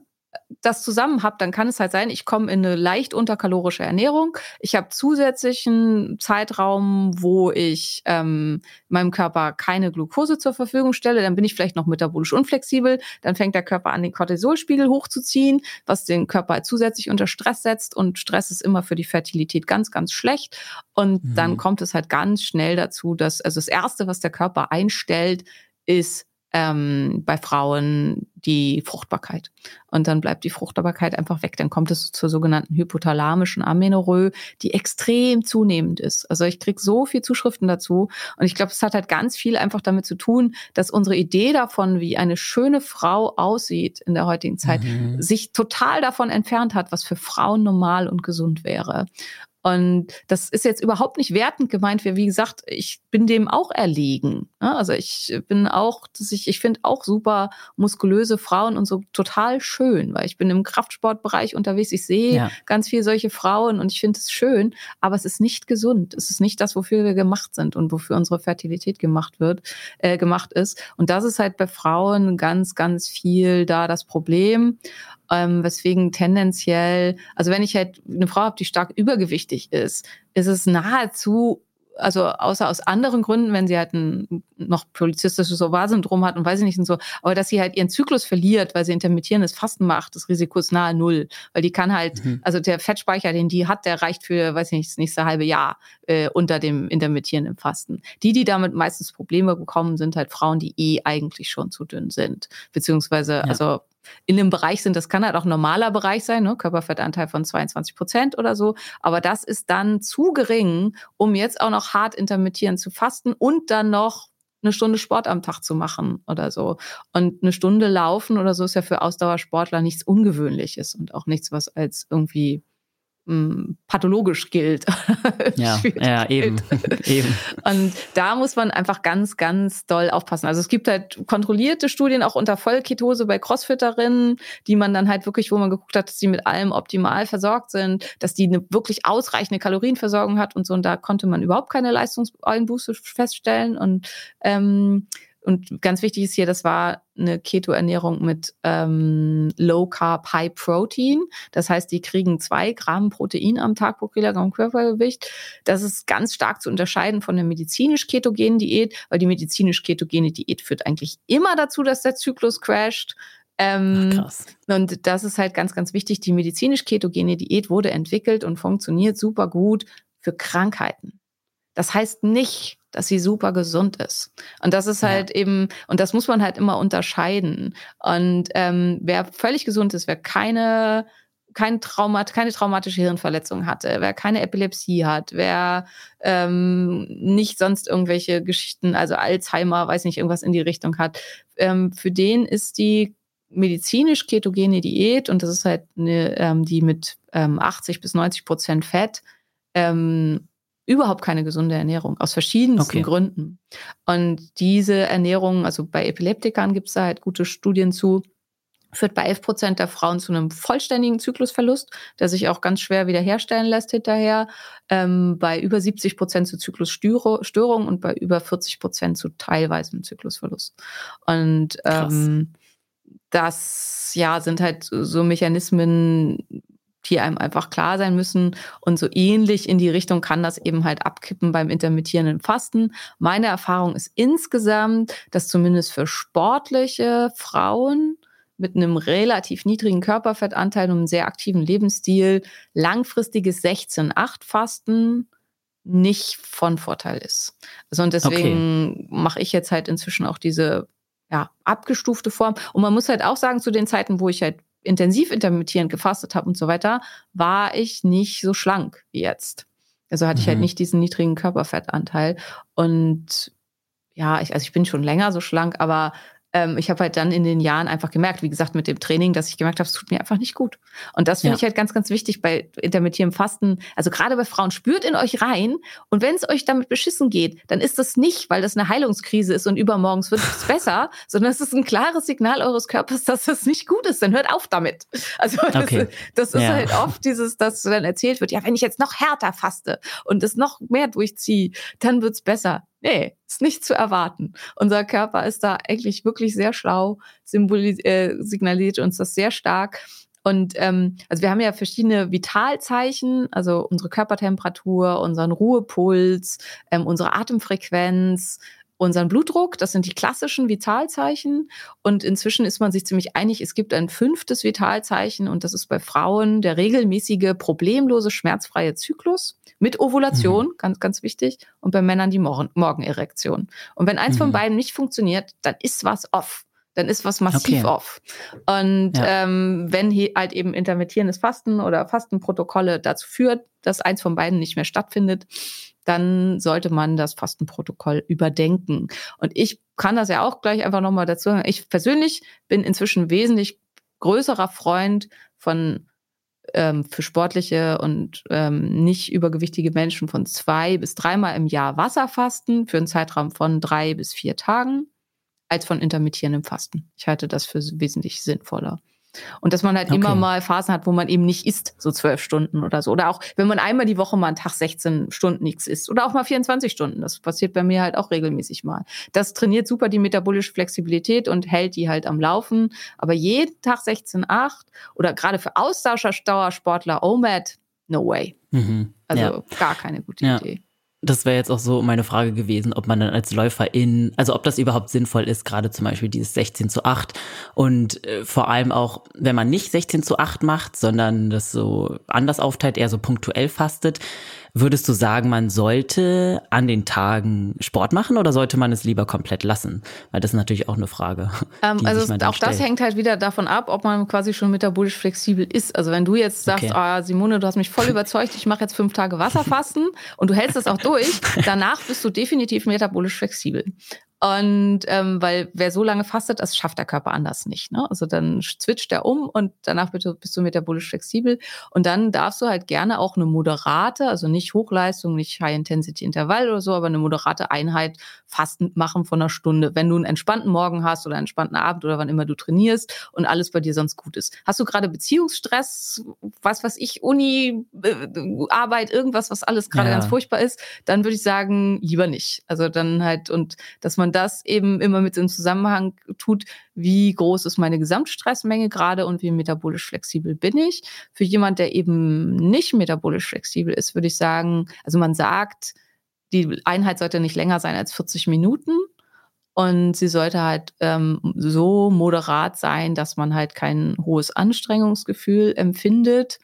das zusammen habe, dann kann es halt sein, ich komme in eine leicht unterkalorische Ernährung. Ich habe zusätzlichen Zeitraum, wo ich ähm, meinem Körper keine Glucose zur Verfügung stelle. Dann bin ich vielleicht noch metabolisch unflexibel. Dann fängt der Körper an, den Cortisolspiegel hochzuziehen, was den Körper zusätzlich unter Stress setzt. Und Stress ist immer für die Fertilität ganz, ganz schlecht. Und mhm. dann kommt es halt ganz schnell dazu, dass also das Erste, was der Körper einstellt, ist ähm, bei Frauen die Fruchtbarkeit. Und dann bleibt die Fruchtbarkeit einfach weg. Dann kommt es zur sogenannten hypothalamischen Amenorrhoe, die extrem zunehmend ist. Also ich kriege so viel Zuschriften dazu. Und ich glaube, es hat halt ganz viel einfach damit zu tun, dass unsere Idee davon, wie eine schöne Frau aussieht in der heutigen Zeit, mhm. sich total davon entfernt hat, was für Frauen normal und gesund wäre. Und das ist jetzt überhaupt nicht wertend gemeint, wie gesagt, ich bin dem auch erlegen. Ne? Also ich bin auch, dass ich, ich finde auch super muskulöse Frauen und so total schön, weil ich bin im Kraftsportbereich unterwegs. Ich sehe ja. ganz viel solche Frauen und ich finde es schön, aber es ist nicht gesund. Es ist nicht das, wofür wir gemacht sind und wofür unsere Fertilität gemacht wird, äh, gemacht ist. Und das ist halt bei Frauen ganz, ganz viel da das Problem ähm, weswegen tendenziell, also wenn ich halt eine Frau habe, die stark übergewichtig ist, ist es nahezu also außer aus anderen Gründen, wenn sie halt ein noch polizistisches Ovar-Syndrom hat und weiß ich nicht und so, aber dass sie halt ihren Zyklus verliert, weil sie intermittierendes Fasten macht, das Risiko ist nahe null, weil die kann halt, mhm. also der Fettspeicher, den die hat, der reicht für, weiß ich nicht, das nächste halbe Jahr äh, unter dem intermittierenden Fasten. Die, die damit meistens Probleme bekommen, sind halt Frauen, die eh eigentlich schon zu dünn sind, beziehungsweise, ja. also in dem Bereich sind, das kann halt auch normaler Bereich sein, ne? Körperfettanteil von 22 Prozent oder so. Aber das ist dann zu gering, um jetzt auch noch hart intermittieren zu fasten und dann noch eine Stunde Sport am Tag zu machen oder so. Und eine Stunde laufen oder so ist ja für Ausdauersportler nichts Ungewöhnliches und auch nichts, was als irgendwie pathologisch gilt. ja, ja, eben, eben. Und da muss man einfach ganz, ganz doll aufpassen. Also es gibt halt kontrollierte Studien auch unter Vollketose bei Crossfitterinnen, die man dann halt wirklich, wo man geguckt hat, dass die mit allem optimal versorgt sind, dass die eine wirklich ausreichende Kalorienversorgung hat und so. Und da konnte man überhaupt keine Leistungseinbuße feststellen. Und ähm, und ganz wichtig ist hier, das war eine Keto-Ernährung mit ähm, Low Carb, High Protein. Das heißt, die kriegen zwei Gramm Protein am Tag pro Kilogramm Körpergewicht. Das ist ganz stark zu unterscheiden von der medizinisch-ketogenen Diät, weil die medizinisch-ketogene Diät führt eigentlich immer dazu, dass der Zyklus crasht. Ähm, Ach, krass. Und das ist halt ganz, ganz wichtig. Die medizinisch-ketogene Diät wurde entwickelt und funktioniert super gut für Krankheiten. Das heißt nicht, dass sie super gesund ist. Und das ist halt ja. eben, und das muss man halt immer unterscheiden. Und ähm, wer völlig gesund ist, wer keine kein Traumat, keine traumatische Hirnverletzung hatte, wer keine Epilepsie hat, wer ähm, nicht sonst irgendwelche Geschichten, also Alzheimer, weiß nicht, irgendwas in die Richtung hat, ähm, für den ist die medizinisch ketogene Diät, und das ist halt eine, ähm, die mit ähm, 80 bis 90 Prozent Fett, ähm, überhaupt keine gesunde Ernährung, aus verschiedensten okay. Gründen. Und diese Ernährung, also bei Epileptikern gibt es da halt gute Studien zu, führt bei 11 Prozent der Frauen zu einem vollständigen Zyklusverlust, der sich auch ganz schwer wiederherstellen lässt hinterher, ähm, bei über 70 Prozent zu Zyklusstörung und bei über 40 Prozent zu teilweisem Zyklusverlust. Und ähm, das ja sind halt so Mechanismen, die einem einfach klar sein müssen. Und so ähnlich in die Richtung kann das eben halt abkippen beim intermittierenden Fasten. Meine Erfahrung ist insgesamt, dass zumindest für sportliche Frauen mit einem relativ niedrigen Körperfettanteil und einem sehr aktiven Lebensstil langfristiges 16-8-Fasten nicht von Vorteil ist. Also und deswegen okay. mache ich jetzt halt inzwischen auch diese ja, abgestufte Form. Und man muss halt auch sagen, zu den Zeiten, wo ich halt intensiv intermittierend gefastet habe und so weiter, war ich nicht so schlank wie jetzt. Also hatte mhm. ich halt mhm. nicht diesen niedrigen Körperfettanteil. Und ja, ich, also ich bin schon länger so schlank, aber ähm, ich habe halt dann in den Jahren einfach gemerkt, wie gesagt, mit dem Training, dass ich gemerkt habe, es tut mir einfach nicht gut. Und das finde ja. ich halt ganz, ganz wichtig bei intermittierendem Fasten. Also gerade bei Frauen, spürt in euch rein und wenn es euch damit beschissen geht, dann ist das nicht, weil das eine Heilungskrise ist und übermorgens wird es besser, sondern es ist ein klares Signal eures Körpers, dass das nicht gut ist. Dann hört auf damit. Also das, okay. das ist ja. halt oft dieses, dass dann erzählt wird, ja, wenn ich jetzt noch härter faste und es noch mehr durchziehe, dann wird's besser. Nee, ist nicht zu erwarten. Unser Körper ist da eigentlich wirklich sehr schlau, äh, signalisiert uns das sehr stark. Und ähm, also wir haben ja verschiedene Vitalzeichen, also unsere Körpertemperatur, unseren Ruhepuls, ähm, unsere Atemfrequenz, unseren Blutdruck. Das sind die klassischen Vitalzeichen. Und inzwischen ist man sich ziemlich einig, es gibt ein fünftes Vitalzeichen und das ist bei Frauen der regelmäßige, problemlose, schmerzfreie Zyklus mit Ovulation, mhm. ganz, ganz wichtig. Und bei Männern die Morgen Morgenerektion. Und wenn eins mhm. von beiden nicht funktioniert, dann ist was off dann ist was massiv okay. off. Und ja. ähm, wenn halt eben intermittierendes Fasten oder Fastenprotokolle dazu führt, dass eins von beiden nicht mehr stattfindet, dann sollte man das Fastenprotokoll überdenken. Und ich kann das ja auch gleich einfach nochmal dazu sagen. Ich persönlich bin inzwischen wesentlich größerer Freund von ähm, für sportliche und ähm, nicht übergewichtige Menschen von zwei bis dreimal im Jahr Wasserfasten für einen Zeitraum von drei bis vier Tagen als von intermittierendem Fasten. Ich halte das für wesentlich sinnvoller. Und dass man halt okay. immer mal Phasen hat, wo man eben nicht isst, so zwölf Stunden oder so. Oder auch, wenn man einmal die Woche mal einen Tag 16 Stunden nichts isst. Oder auch mal 24 Stunden. Das passiert bei mir halt auch regelmäßig mal. Das trainiert super die metabolische Flexibilität und hält die halt am Laufen. Aber jeden Tag 16, 8 oder gerade für Ausdauersportler, OMAD, no way. Mhm. Also ja. gar keine gute ja. Idee das wäre jetzt auch so meine Frage gewesen, ob man dann als Läuferin, also ob das überhaupt sinnvoll ist, gerade zum Beispiel dieses 16 zu 8 und äh, vor allem auch, wenn man nicht 16 zu 8 macht, sondern das so anders aufteilt, eher so punktuell fastet, Würdest du sagen, man sollte an den Tagen Sport machen oder sollte man es lieber komplett lassen? Weil das ist natürlich auch eine Frage. Ähm, also auch stellt. das hängt halt wieder davon ab, ob man quasi schon metabolisch flexibel ist. Also wenn du jetzt sagst, okay. oh, Simone, du hast mich voll überzeugt, ich mache jetzt fünf Tage Wasserfasten und du hältst das auch durch, danach bist du definitiv metabolisch flexibel. Und ähm, weil wer so lange fastet, das schafft der Körper anders nicht. Ne? Also dann switcht er um und danach bist du, bist du metabolisch flexibel. Und dann darfst du halt gerne auch eine moderate, also nicht Hochleistung, nicht High-Intensity-Intervall oder so, aber eine moderate Einheit fastend machen von einer Stunde. Wenn du einen entspannten Morgen hast oder einen entspannten Abend oder wann immer du trainierst und alles bei dir sonst gut ist. Hast du gerade Beziehungsstress, was was ich, Uni, äh, Arbeit, irgendwas, was alles gerade ja. ganz furchtbar ist, dann würde ich sagen, lieber nicht. Also dann halt, und dass man man das eben immer mit dem Zusammenhang tut, wie groß ist meine Gesamtstressmenge gerade und wie metabolisch flexibel bin ich. Für jemand, der eben nicht metabolisch flexibel ist, würde ich sagen, also man sagt, die Einheit sollte nicht länger sein als 40 Minuten. Und sie sollte halt ähm, so moderat sein, dass man halt kein hohes Anstrengungsgefühl empfindet.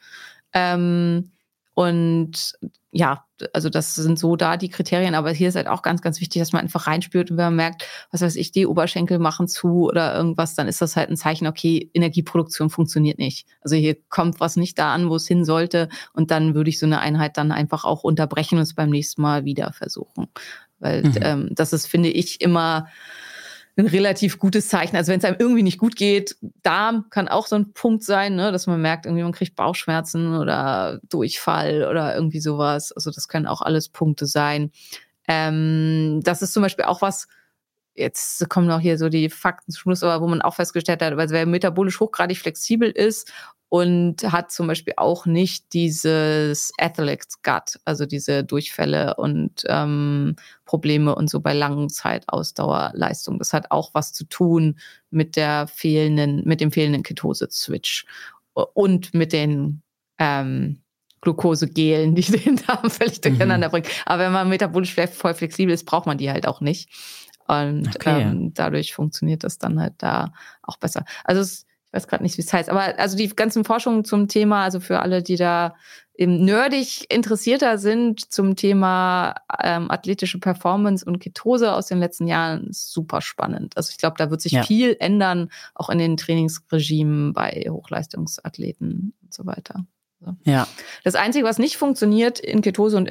Ähm, und ja, also das sind so da die Kriterien, aber hier ist halt auch ganz, ganz wichtig, dass man einfach reinspürt und wenn man merkt, was weiß ich, die Oberschenkel machen zu oder irgendwas, dann ist das halt ein Zeichen, okay, Energieproduktion funktioniert nicht. Also hier kommt was nicht da an, wo es hin sollte und dann würde ich so eine Einheit dann einfach auch unterbrechen und es beim nächsten Mal wieder versuchen. Weil mhm. ähm, das ist, finde ich, immer ein relativ gutes Zeichen. Also wenn es einem irgendwie nicht gut geht, Darm kann auch so ein Punkt sein, ne, dass man merkt, irgendwie man kriegt Bauchschmerzen oder Durchfall oder irgendwie sowas. Also das können auch alles Punkte sein. Ähm, das ist zum Beispiel auch was, jetzt kommen noch hier so die Fakten zum Schluss, aber wo man auch festgestellt hat, also wer metabolisch hochgradig flexibel ist und hat zum Beispiel auch nicht dieses Athlete's Gut, also diese Durchfälle und ähm, Probleme und so bei Langzeitausdauerleistung. Das hat auch was zu tun mit der fehlenden, mit dem fehlenden Ketose-Switch und mit den ähm, Glukosegelen, die den Darm völlig mhm. durcheinander bringen. Aber wenn man metabolisch voll flexibel ist, braucht man die halt auch nicht. Und okay. ähm, dadurch funktioniert das dann halt da auch besser. Also es weiß gerade nicht, wie es heißt, aber also die ganzen Forschungen zum Thema, also für alle, die da eben nerdig interessierter sind zum Thema ähm, athletische Performance und Ketose aus den letzten Jahren, ist super spannend. Also ich glaube, da wird sich ja. viel ändern, auch in den Trainingsregimen bei Hochleistungsathleten und so weiter. Ja. Das Einzige, was nicht funktioniert in Ketose und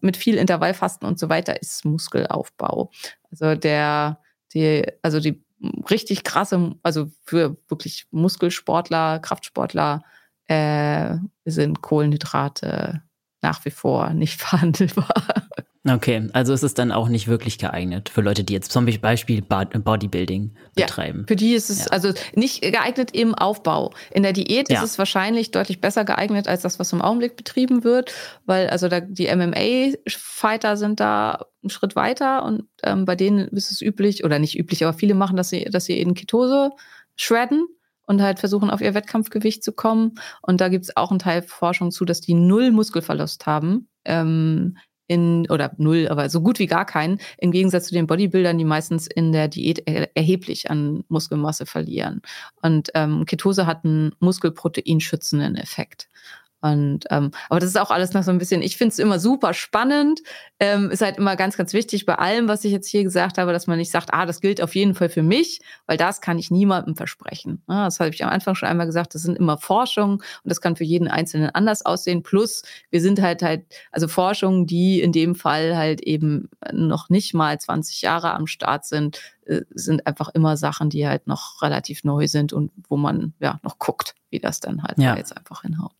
mit viel Intervallfasten und so weiter, ist Muskelaufbau. Also der, die, also die richtig krasse, also für wirklich Muskelsportler, Kraftsportler äh, sind Kohlenhydrate nach wie vor nicht verhandelbar. Okay, also ist es dann auch nicht wirklich geeignet für Leute, die jetzt zum Beispiel Bodybuilding betreiben. Ja, für die ist es ja. also nicht geeignet im Aufbau. In der Diät ja. ist es wahrscheinlich deutlich besser geeignet als das, was im Augenblick betrieben wird, weil also da, die MMA-Fighter sind da einen Schritt weiter und ähm, bei denen ist es üblich oder nicht üblich, aber viele machen, dass sie, dass sie in Ketose shredden und halt versuchen, auf ihr Wettkampfgewicht zu kommen. Und da gibt es auch einen Teil Forschung zu, dass die null Muskelverlust haben. Ähm, in, oder null, aber so gut wie gar keinen, im Gegensatz zu den Bodybuildern, die meistens in der Diät er, erheblich an Muskelmasse verlieren. Und ähm, Ketose hat einen muskelproteinschützenden Effekt. Und ähm, aber das ist auch alles noch so ein bisschen, ich finde es immer super spannend. Ähm, ist halt immer ganz, ganz wichtig bei allem, was ich jetzt hier gesagt habe, dass man nicht sagt, ah, das gilt auf jeden Fall für mich, weil das kann ich niemandem versprechen. Ja, das habe ich am Anfang schon einmal gesagt, das sind immer Forschungen und das kann für jeden Einzelnen anders aussehen. Plus, wir sind halt halt, also Forschungen, die in dem Fall halt eben noch nicht mal 20 Jahre am Start sind, äh, sind einfach immer Sachen, die halt noch relativ neu sind und wo man ja noch guckt, wie das dann halt ja. jetzt einfach hinhaut.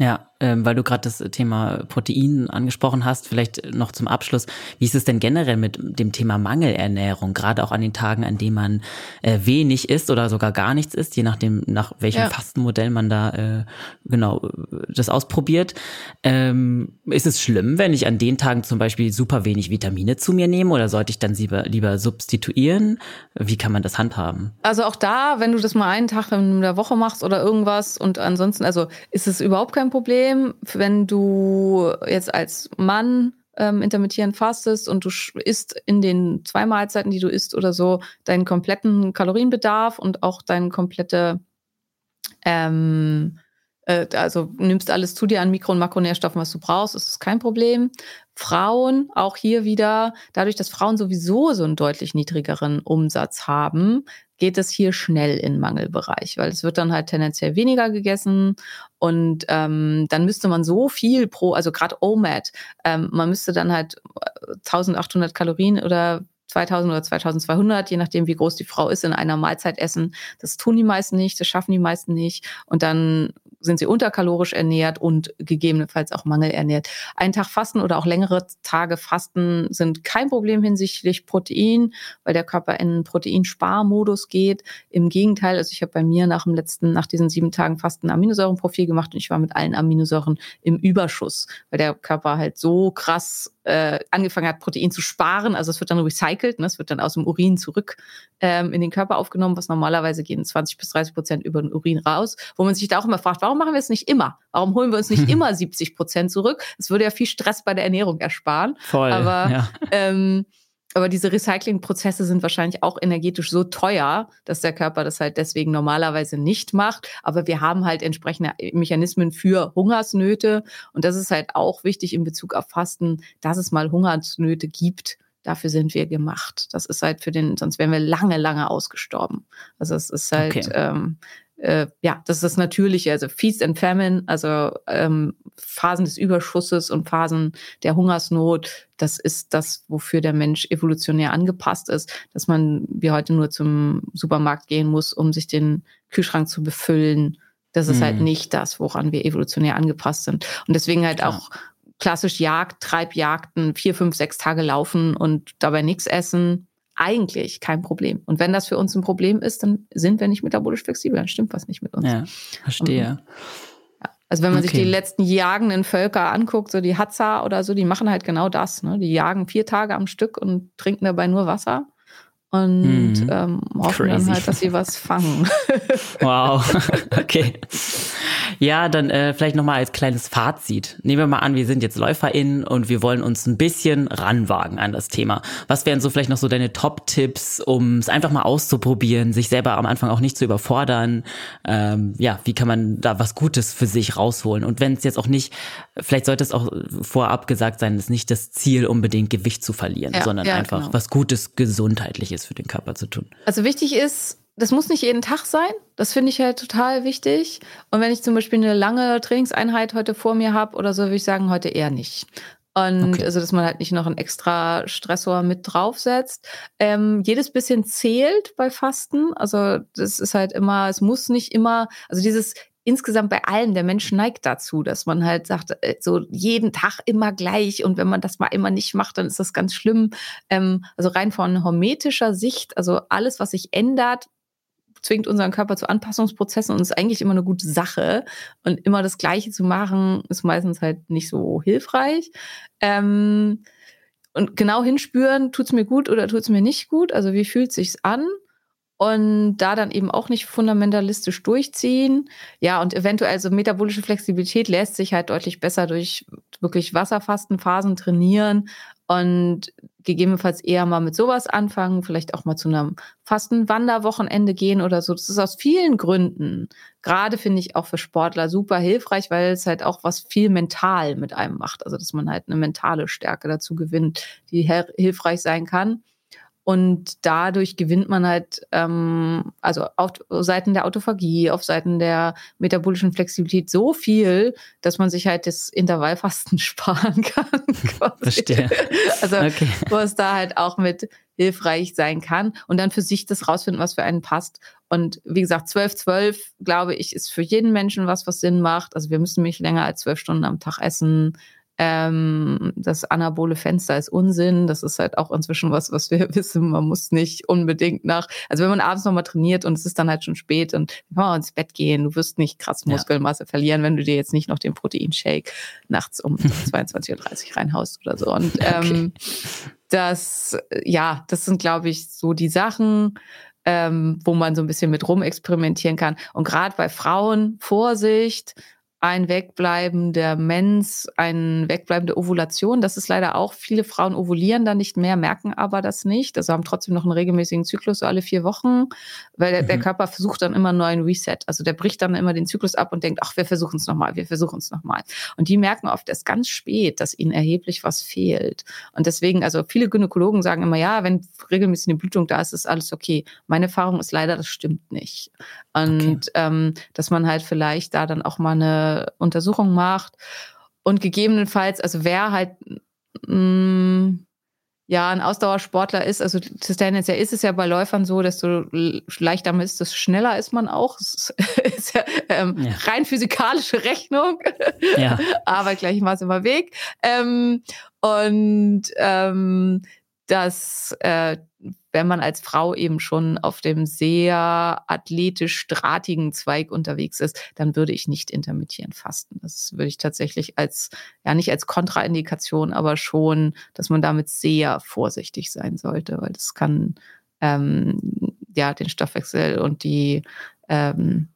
Ja, ähm, weil du gerade das Thema Protein angesprochen hast, vielleicht noch zum Abschluss. Wie ist es denn generell mit dem Thema Mangelernährung, gerade auch an den Tagen, an denen man äh, wenig isst oder sogar gar nichts isst, je nachdem, nach welchem ja. Fastenmodell man da äh, genau das ausprobiert. Ähm, ist es schlimm, wenn ich an den Tagen zum Beispiel super wenig Vitamine zu mir nehme oder sollte ich dann lieber, lieber substituieren? Wie kann man das handhaben? Also auch da, wenn du das mal einen Tag in der Woche machst oder irgendwas und ansonsten, also ist es überhaupt kein Problem Problem, wenn du jetzt als Mann ähm, intermittierend fastest und du isst in den zwei Mahlzeiten, die du isst oder so, deinen kompletten Kalorienbedarf und auch deine komplette, ähm, äh, also nimmst alles zu dir an Mikro- und Makronährstoffen, was du brauchst, ist es kein Problem. Frauen, auch hier wieder, dadurch, dass Frauen sowieso so einen deutlich niedrigeren Umsatz haben, geht es hier schnell in Mangelbereich, weil es wird dann halt tendenziell weniger gegessen und ähm, dann müsste man so viel pro, also gerade OMAD, ähm, man müsste dann halt 1800 äh, Kalorien oder 2000 oder 2200, je nachdem, wie groß die Frau ist, in einer Mahlzeit essen. Das tun die meisten nicht, das schaffen die meisten nicht. Und dann sind sie unterkalorisch ernährt und gegebenenfalls auch mangelernährt. Ein Tag Fasten oder auch längere Tage Fasten sind kein Problem hinsichtlich Protein, weil der Körper in Proteinsparmodus geht. Im Gegenteil, also ich habe bei mir nach dem letzten, nach diesen sieben Tagen Fasten Aminosäurenprofil gemacht und ich war mit allen Aminosäuren im Überschuss, weil der Körper halt so krass äh, angefangen hat, Protein zu sparen. Also es wird dann recycelt, ne? es wird dann aus dem Urin zurück ähm, in den Körper aufgenommen, was normalerweise gehen 20 bis 30 Prozent über den Urin raus, wo man sich da auch immer fragt, warum machen wir es nicht immer? Warum holen wir uns nicht immer 70 Prozent zurück? Es würde ja viel Stress bei der Ernährung ersparen. Voll. Aber ja. ähm, aber diese Recyclingprozesse sind wahrscheinlich auch energetisch so teuer, dass der Körper das halt deswegen normalerweise nicht macht. Aber wir haben halt entsprechende Mechanismen für Hungersnöte. Und das ist halt auch wichtig in Bezug auf Fasten, dass es mal Hungersnöte gibt. Dafür sind wir gemacht. Das ist halt für den, sonst wären wir lange, lange ausgestorben. Also es ist halt, okay. ähm, äh, ja, das ist das Natürliche, also Feast and Famine, also ähm, Phasen des Überschusses und Phasen der Hungersnot, das ist das, wofür der Mensch evolutionär angepasst ist, dass man wie heute nur zum Supermarkt gehen muss, um sich den Kühlschrank zu befüllen. Das ist halt mhm. halt nicht das, woran wir evolutionär angepasst sind. Und deswegen halt Klar. auch klassisch Jagd, Treibjagden, vier, fünf, sechs Tage laufen und dabei nichts essen, eigentlich kein Problem. Und wenn das für uns ein Problem ist, dann sind wir nicht metabolisch flexibel, dann stimmt was nicht mit uns. Ja, verstehe. Und. Also wenn man okay. sich die letzten jagenden Völker anguckt, so die Hadza oder so, die machen halt genau das. Ne? Die jagen vier Tage am Stück und trinken dabei nur Wasser und mhm. ähm, hoffen Crazy. dann halt, dass sie was fangen. wow, okay. Ja, dann äh, vielleicht nochmal als kleines Fazit. Nehmen wir mal an, wir sind jetzt LäuferInnen und wir wollen uns ein bisschen ranwagen an das Thema. Was wären so vielleicht noch so deine Top-Tipps, um es einfach mal auszuprobieren, sich selber am Anfang auch nicht zu überfordern? Ähm, ja, wie kann man da was Gutes für sich rausholen? Und wenn es jetzt auch nicht, vielleicht sollte es auch vorab gesagt sein, es ist nicht das Ziel, unbedingt Gewicht zu verlieren, ja, sondern ja, einfach genau. was Gutes, Gesundheitliches für den Körper zu tun. Also wichtig ist, das muss nicht jeden Tag sein. Das finde ich halt total wichtig. Und wenn ich zum Beispiel eine lange Trainingseinheit heute vor mir habe oder so, würde ich sagen, heute eher nicht. Und okay. also, dass man halt nicht noch einen extra Stressor mit draufsetzt. Ähm, jedes bisschen zählt bei Fasten. Also, das ist halt immer, es muss nicht immer, also dieses insgesamt bei allem, der Mensch neigt dazu, dass man halt sagt, äh, so jeden Tag immer gleich und wenn man das mal immer nicht macht, dann ist das ganz schlimm. Ähm, also rein von hermetischer Sicht, also alles, was sich ändert, zwingt unseren Körper zu Anpassungsprozessen und ist eigentlich immer eine gute Sache. Und immer das Gleiche zu machen, ist meistens halt nicht so hilfreich. Ähm, und genau hinspüren, tut es mir gut oder tut es mir nicht gut? Also wie fühlt sich's an? und da dann eben auch nicht fundamentalistisch durchziehen. Ja, und eventuell so metabolische Flexibilität lässt sich halt deutlich besser durch wirklich Wasserfastenphasen trainieren und gegebenenfalls eher mal mit sowas anfangen, vielleicht auch mal zu einem Fastenwanderwochenende gehen oder so. Das ist aus vielen Gründen, gerade finde ich auch für Sportler super hilfreich, weil es halt auch was viel mental mit einem macht. Also, dass man halt eine mentale Stärke dazu gewinnt, die hilfreich sein kann. Und dadurch gewinnt man halt, ähm, also auf Seiten der Autophagie, auf Seiten der metabolischen Flexibilität so viel, dass man sich halt das Intervallfasten sparen kann. Verstehe. Also, okay. wo es da halt auch mit hilfreich sein kann und dann für sich das rausfinden, was für einen passt. Und wie gesagt, 12, 12, glaube ich, ist für jeden Menschen was, was Sinn macht. Also wir müssen nicht länger als zwölf Stunden am Tag essen ähm, das anabole Fenster ist Unsinn. Das ist halt auch inzwischen was, was wir wissen. Man muss nicht unbedingt nach, also wenn man abends nochmal trainiert und es ist dann halt schon spät und kann man ins Bett gehen, du wirst nicht krass Muskelmasse ja. verlieren, wenn du dir jetzt nicht noch den Proteinshake nachts um 22.30 Uhr reinhaust oder so. Und ähm, okay. das, ja, das sind, glaube ich, so die Sachen, ähm, wo man so ein bisschen mit rumexperimentieren kann. Und gerade bei Frauen, Vorsicht, ein Wegbleiben der Mens, ein Wegbleiben der Ovulation. Das ist leider auch, viele Frauen ovulieren dann nicht mehr, merken aber das nicht. Also haben trotzdem noch einen regelmäßigen Zyklus so alle vier Wochen, weil der, mhm. der Körper versucht dann immer einen neuen Reset. Also der bricht dann immer den Zyklus ab und denkt, ach, wir versuchen es nochmal, wir versuchen es nochmal. Und die merken oft erst ganz spät, dass ihnen erheblich was fehlt. Und deswegen, also viele Gynäkologen sagen immer, ja, wenn regelmäßig eine Blutung da ist, ist alles okay. Meine Erfahrung ist leider, das stimmt nicht. Und okay. ähm, dass man halt vielleicht da dann auch mal eine Untersuchung macht und gegebenenfalls, also wer halt mh, mm, ja ein Ausdauersportler ist, also tendenziell ist es ja bei Läufern so, desto leichter man ist, desto schneller ist man auch. Das ist ja, ähm, ja. rein physikalische Rechnung. Ja. Aber gleichermaßen immer Weg. Ähm, und ähm, dass äh, wenn man als Frau eben schon auf dem sehr athletisch drahtigen Zweig unterwegs ist, dann würde ich nicht intermittierend fasten. Das würde ich tatsächlich als, ja nicht als Kontraindikation, aber schon, dass man damit sehr vorsichtig sein sollte, weil das kann ähm, ja den Stoffwechsel und die ähm,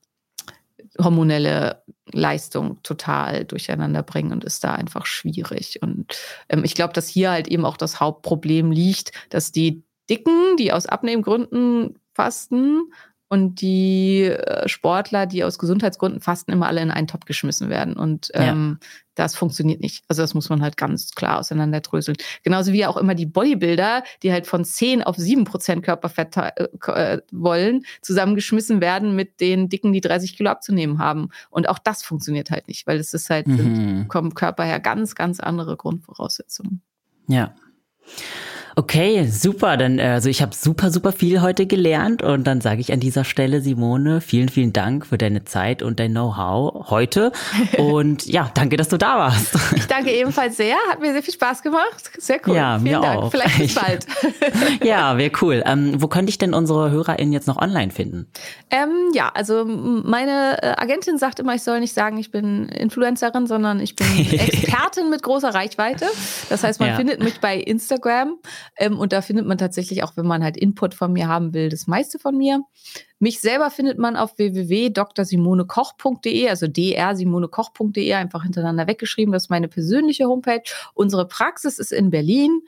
hormonelle Leistung total durcheinander bringen und ist da einfach schwierig. Und ähm, ich glaube, dass hier halt eben auch das Hauptproblem liegt, dass die Dicken, die aus Abnehmgründen fasten und die äh, Sportler, die aus Gesundheitsgründen fasten, immer alle in einen Topf geschmissen werden. Und ähm, ja. das funktioniert nicht. Also das muss man halt ganz klar auseinanderdröseln. Genauso wie auch immer die Bodybuilder, die halt von 10 auf 7 Prozent Körperfett äh, äh, wollen, zusammengeschmissen werden mit den Dicken, die 30 Kilo abzunehmen haben. Und auch das funktioniert halt nicht, weil es ist halt mhm. vom Körper her ganz, ganz andere Grundvoraussetzungen. Ja. Okay, super. Dann äh, also ich habe super super viel heute gelernt und dann sage ich an dieser Stelle Simone, vielen vielen Dank für deine Zeit und dein Know-how heute und ja, danke, dass du da warst. Ich danke ebenfalls sehr, hat mir sehr viel Spaß gemacht. Sehr cool. Ja, vielen mir Dank. auch. Vielleicht bis bald. ja, wäre cool. Ähm, wo könnte ich denn unsere HörerInnen jetzt noch online finden? Ähm, ja, also meine äh, Agentin sagt immer, ich soll nicht sagen, ich bin Influencerin, sondern ich bin Expertin mit großer Reichweite. Das heißt, man ja. findet mich bei Instagram ähm, und da findet man tatsächlich auch, wenn man halt Input von mir haben will, das meiste von mir. Mich selber findet man auf www.drsimonekoch.de, also drsimonekoch.de, einfach hintereinander weggeschrieben. Das ist meine persönliche Homepage. Unsere Praxis ist in Berlin,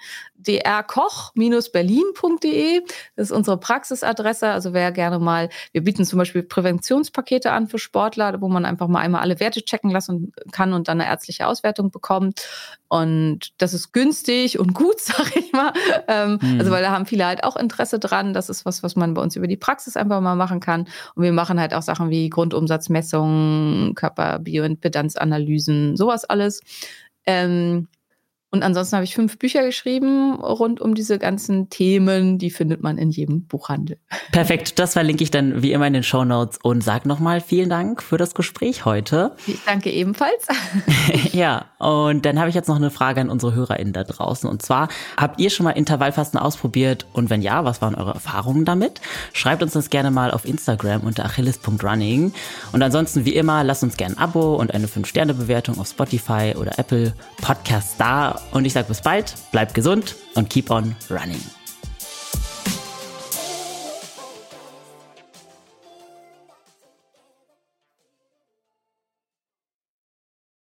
drkoch-berlin.de. Das ist unsere Praxisadresse. Also wer gerne mal, wir bieten zum Beispiel Präventionspakete an für Sportler, wo man einfach mal einmal alle Werte checken lassen kann und dann eine ärztliche Auswertung bekommt. Und das ist günstig und gut, sag ich mal. Ähm, mhm. Also weil da haben viele halt auch Interesse dran. Das ist was, was man bei uns über die Praxis einfach mal machen kann. Und wir machen halt auch Sachen wie Grundumsatzmessungen, Körperbioimpedanzanalysen, sowas alles. Ähm, Und ansonsten habe ich fünf Bücher geschrieben rund um diese ganzen Themen. Die findet man in jedem Buchhandel. Perfekt, das verlinke ich dann wie immer in den Show Notes und sag nochmal vielen Dank für das Gespräch heute. Ich danke ebenfalls. ja, und dann habe ich jetzt noch eine Frage an unsere HörerInnen da draußen. Und zwar, habt ihr schon mal Intervallfasten ausprobiert? Und wenn ja, was waren eure Erfahrungen damit? Schreibt uns das gerne mal auf Instagram unter achilles.running. Und ansonsten, wie immer, lasst uns gerne ein Abo und eine 5-Sterne-Bewertung auf Spotify oder Apple Podcasts da. Und ich sage bis bald, bleibt gesund und keep on running.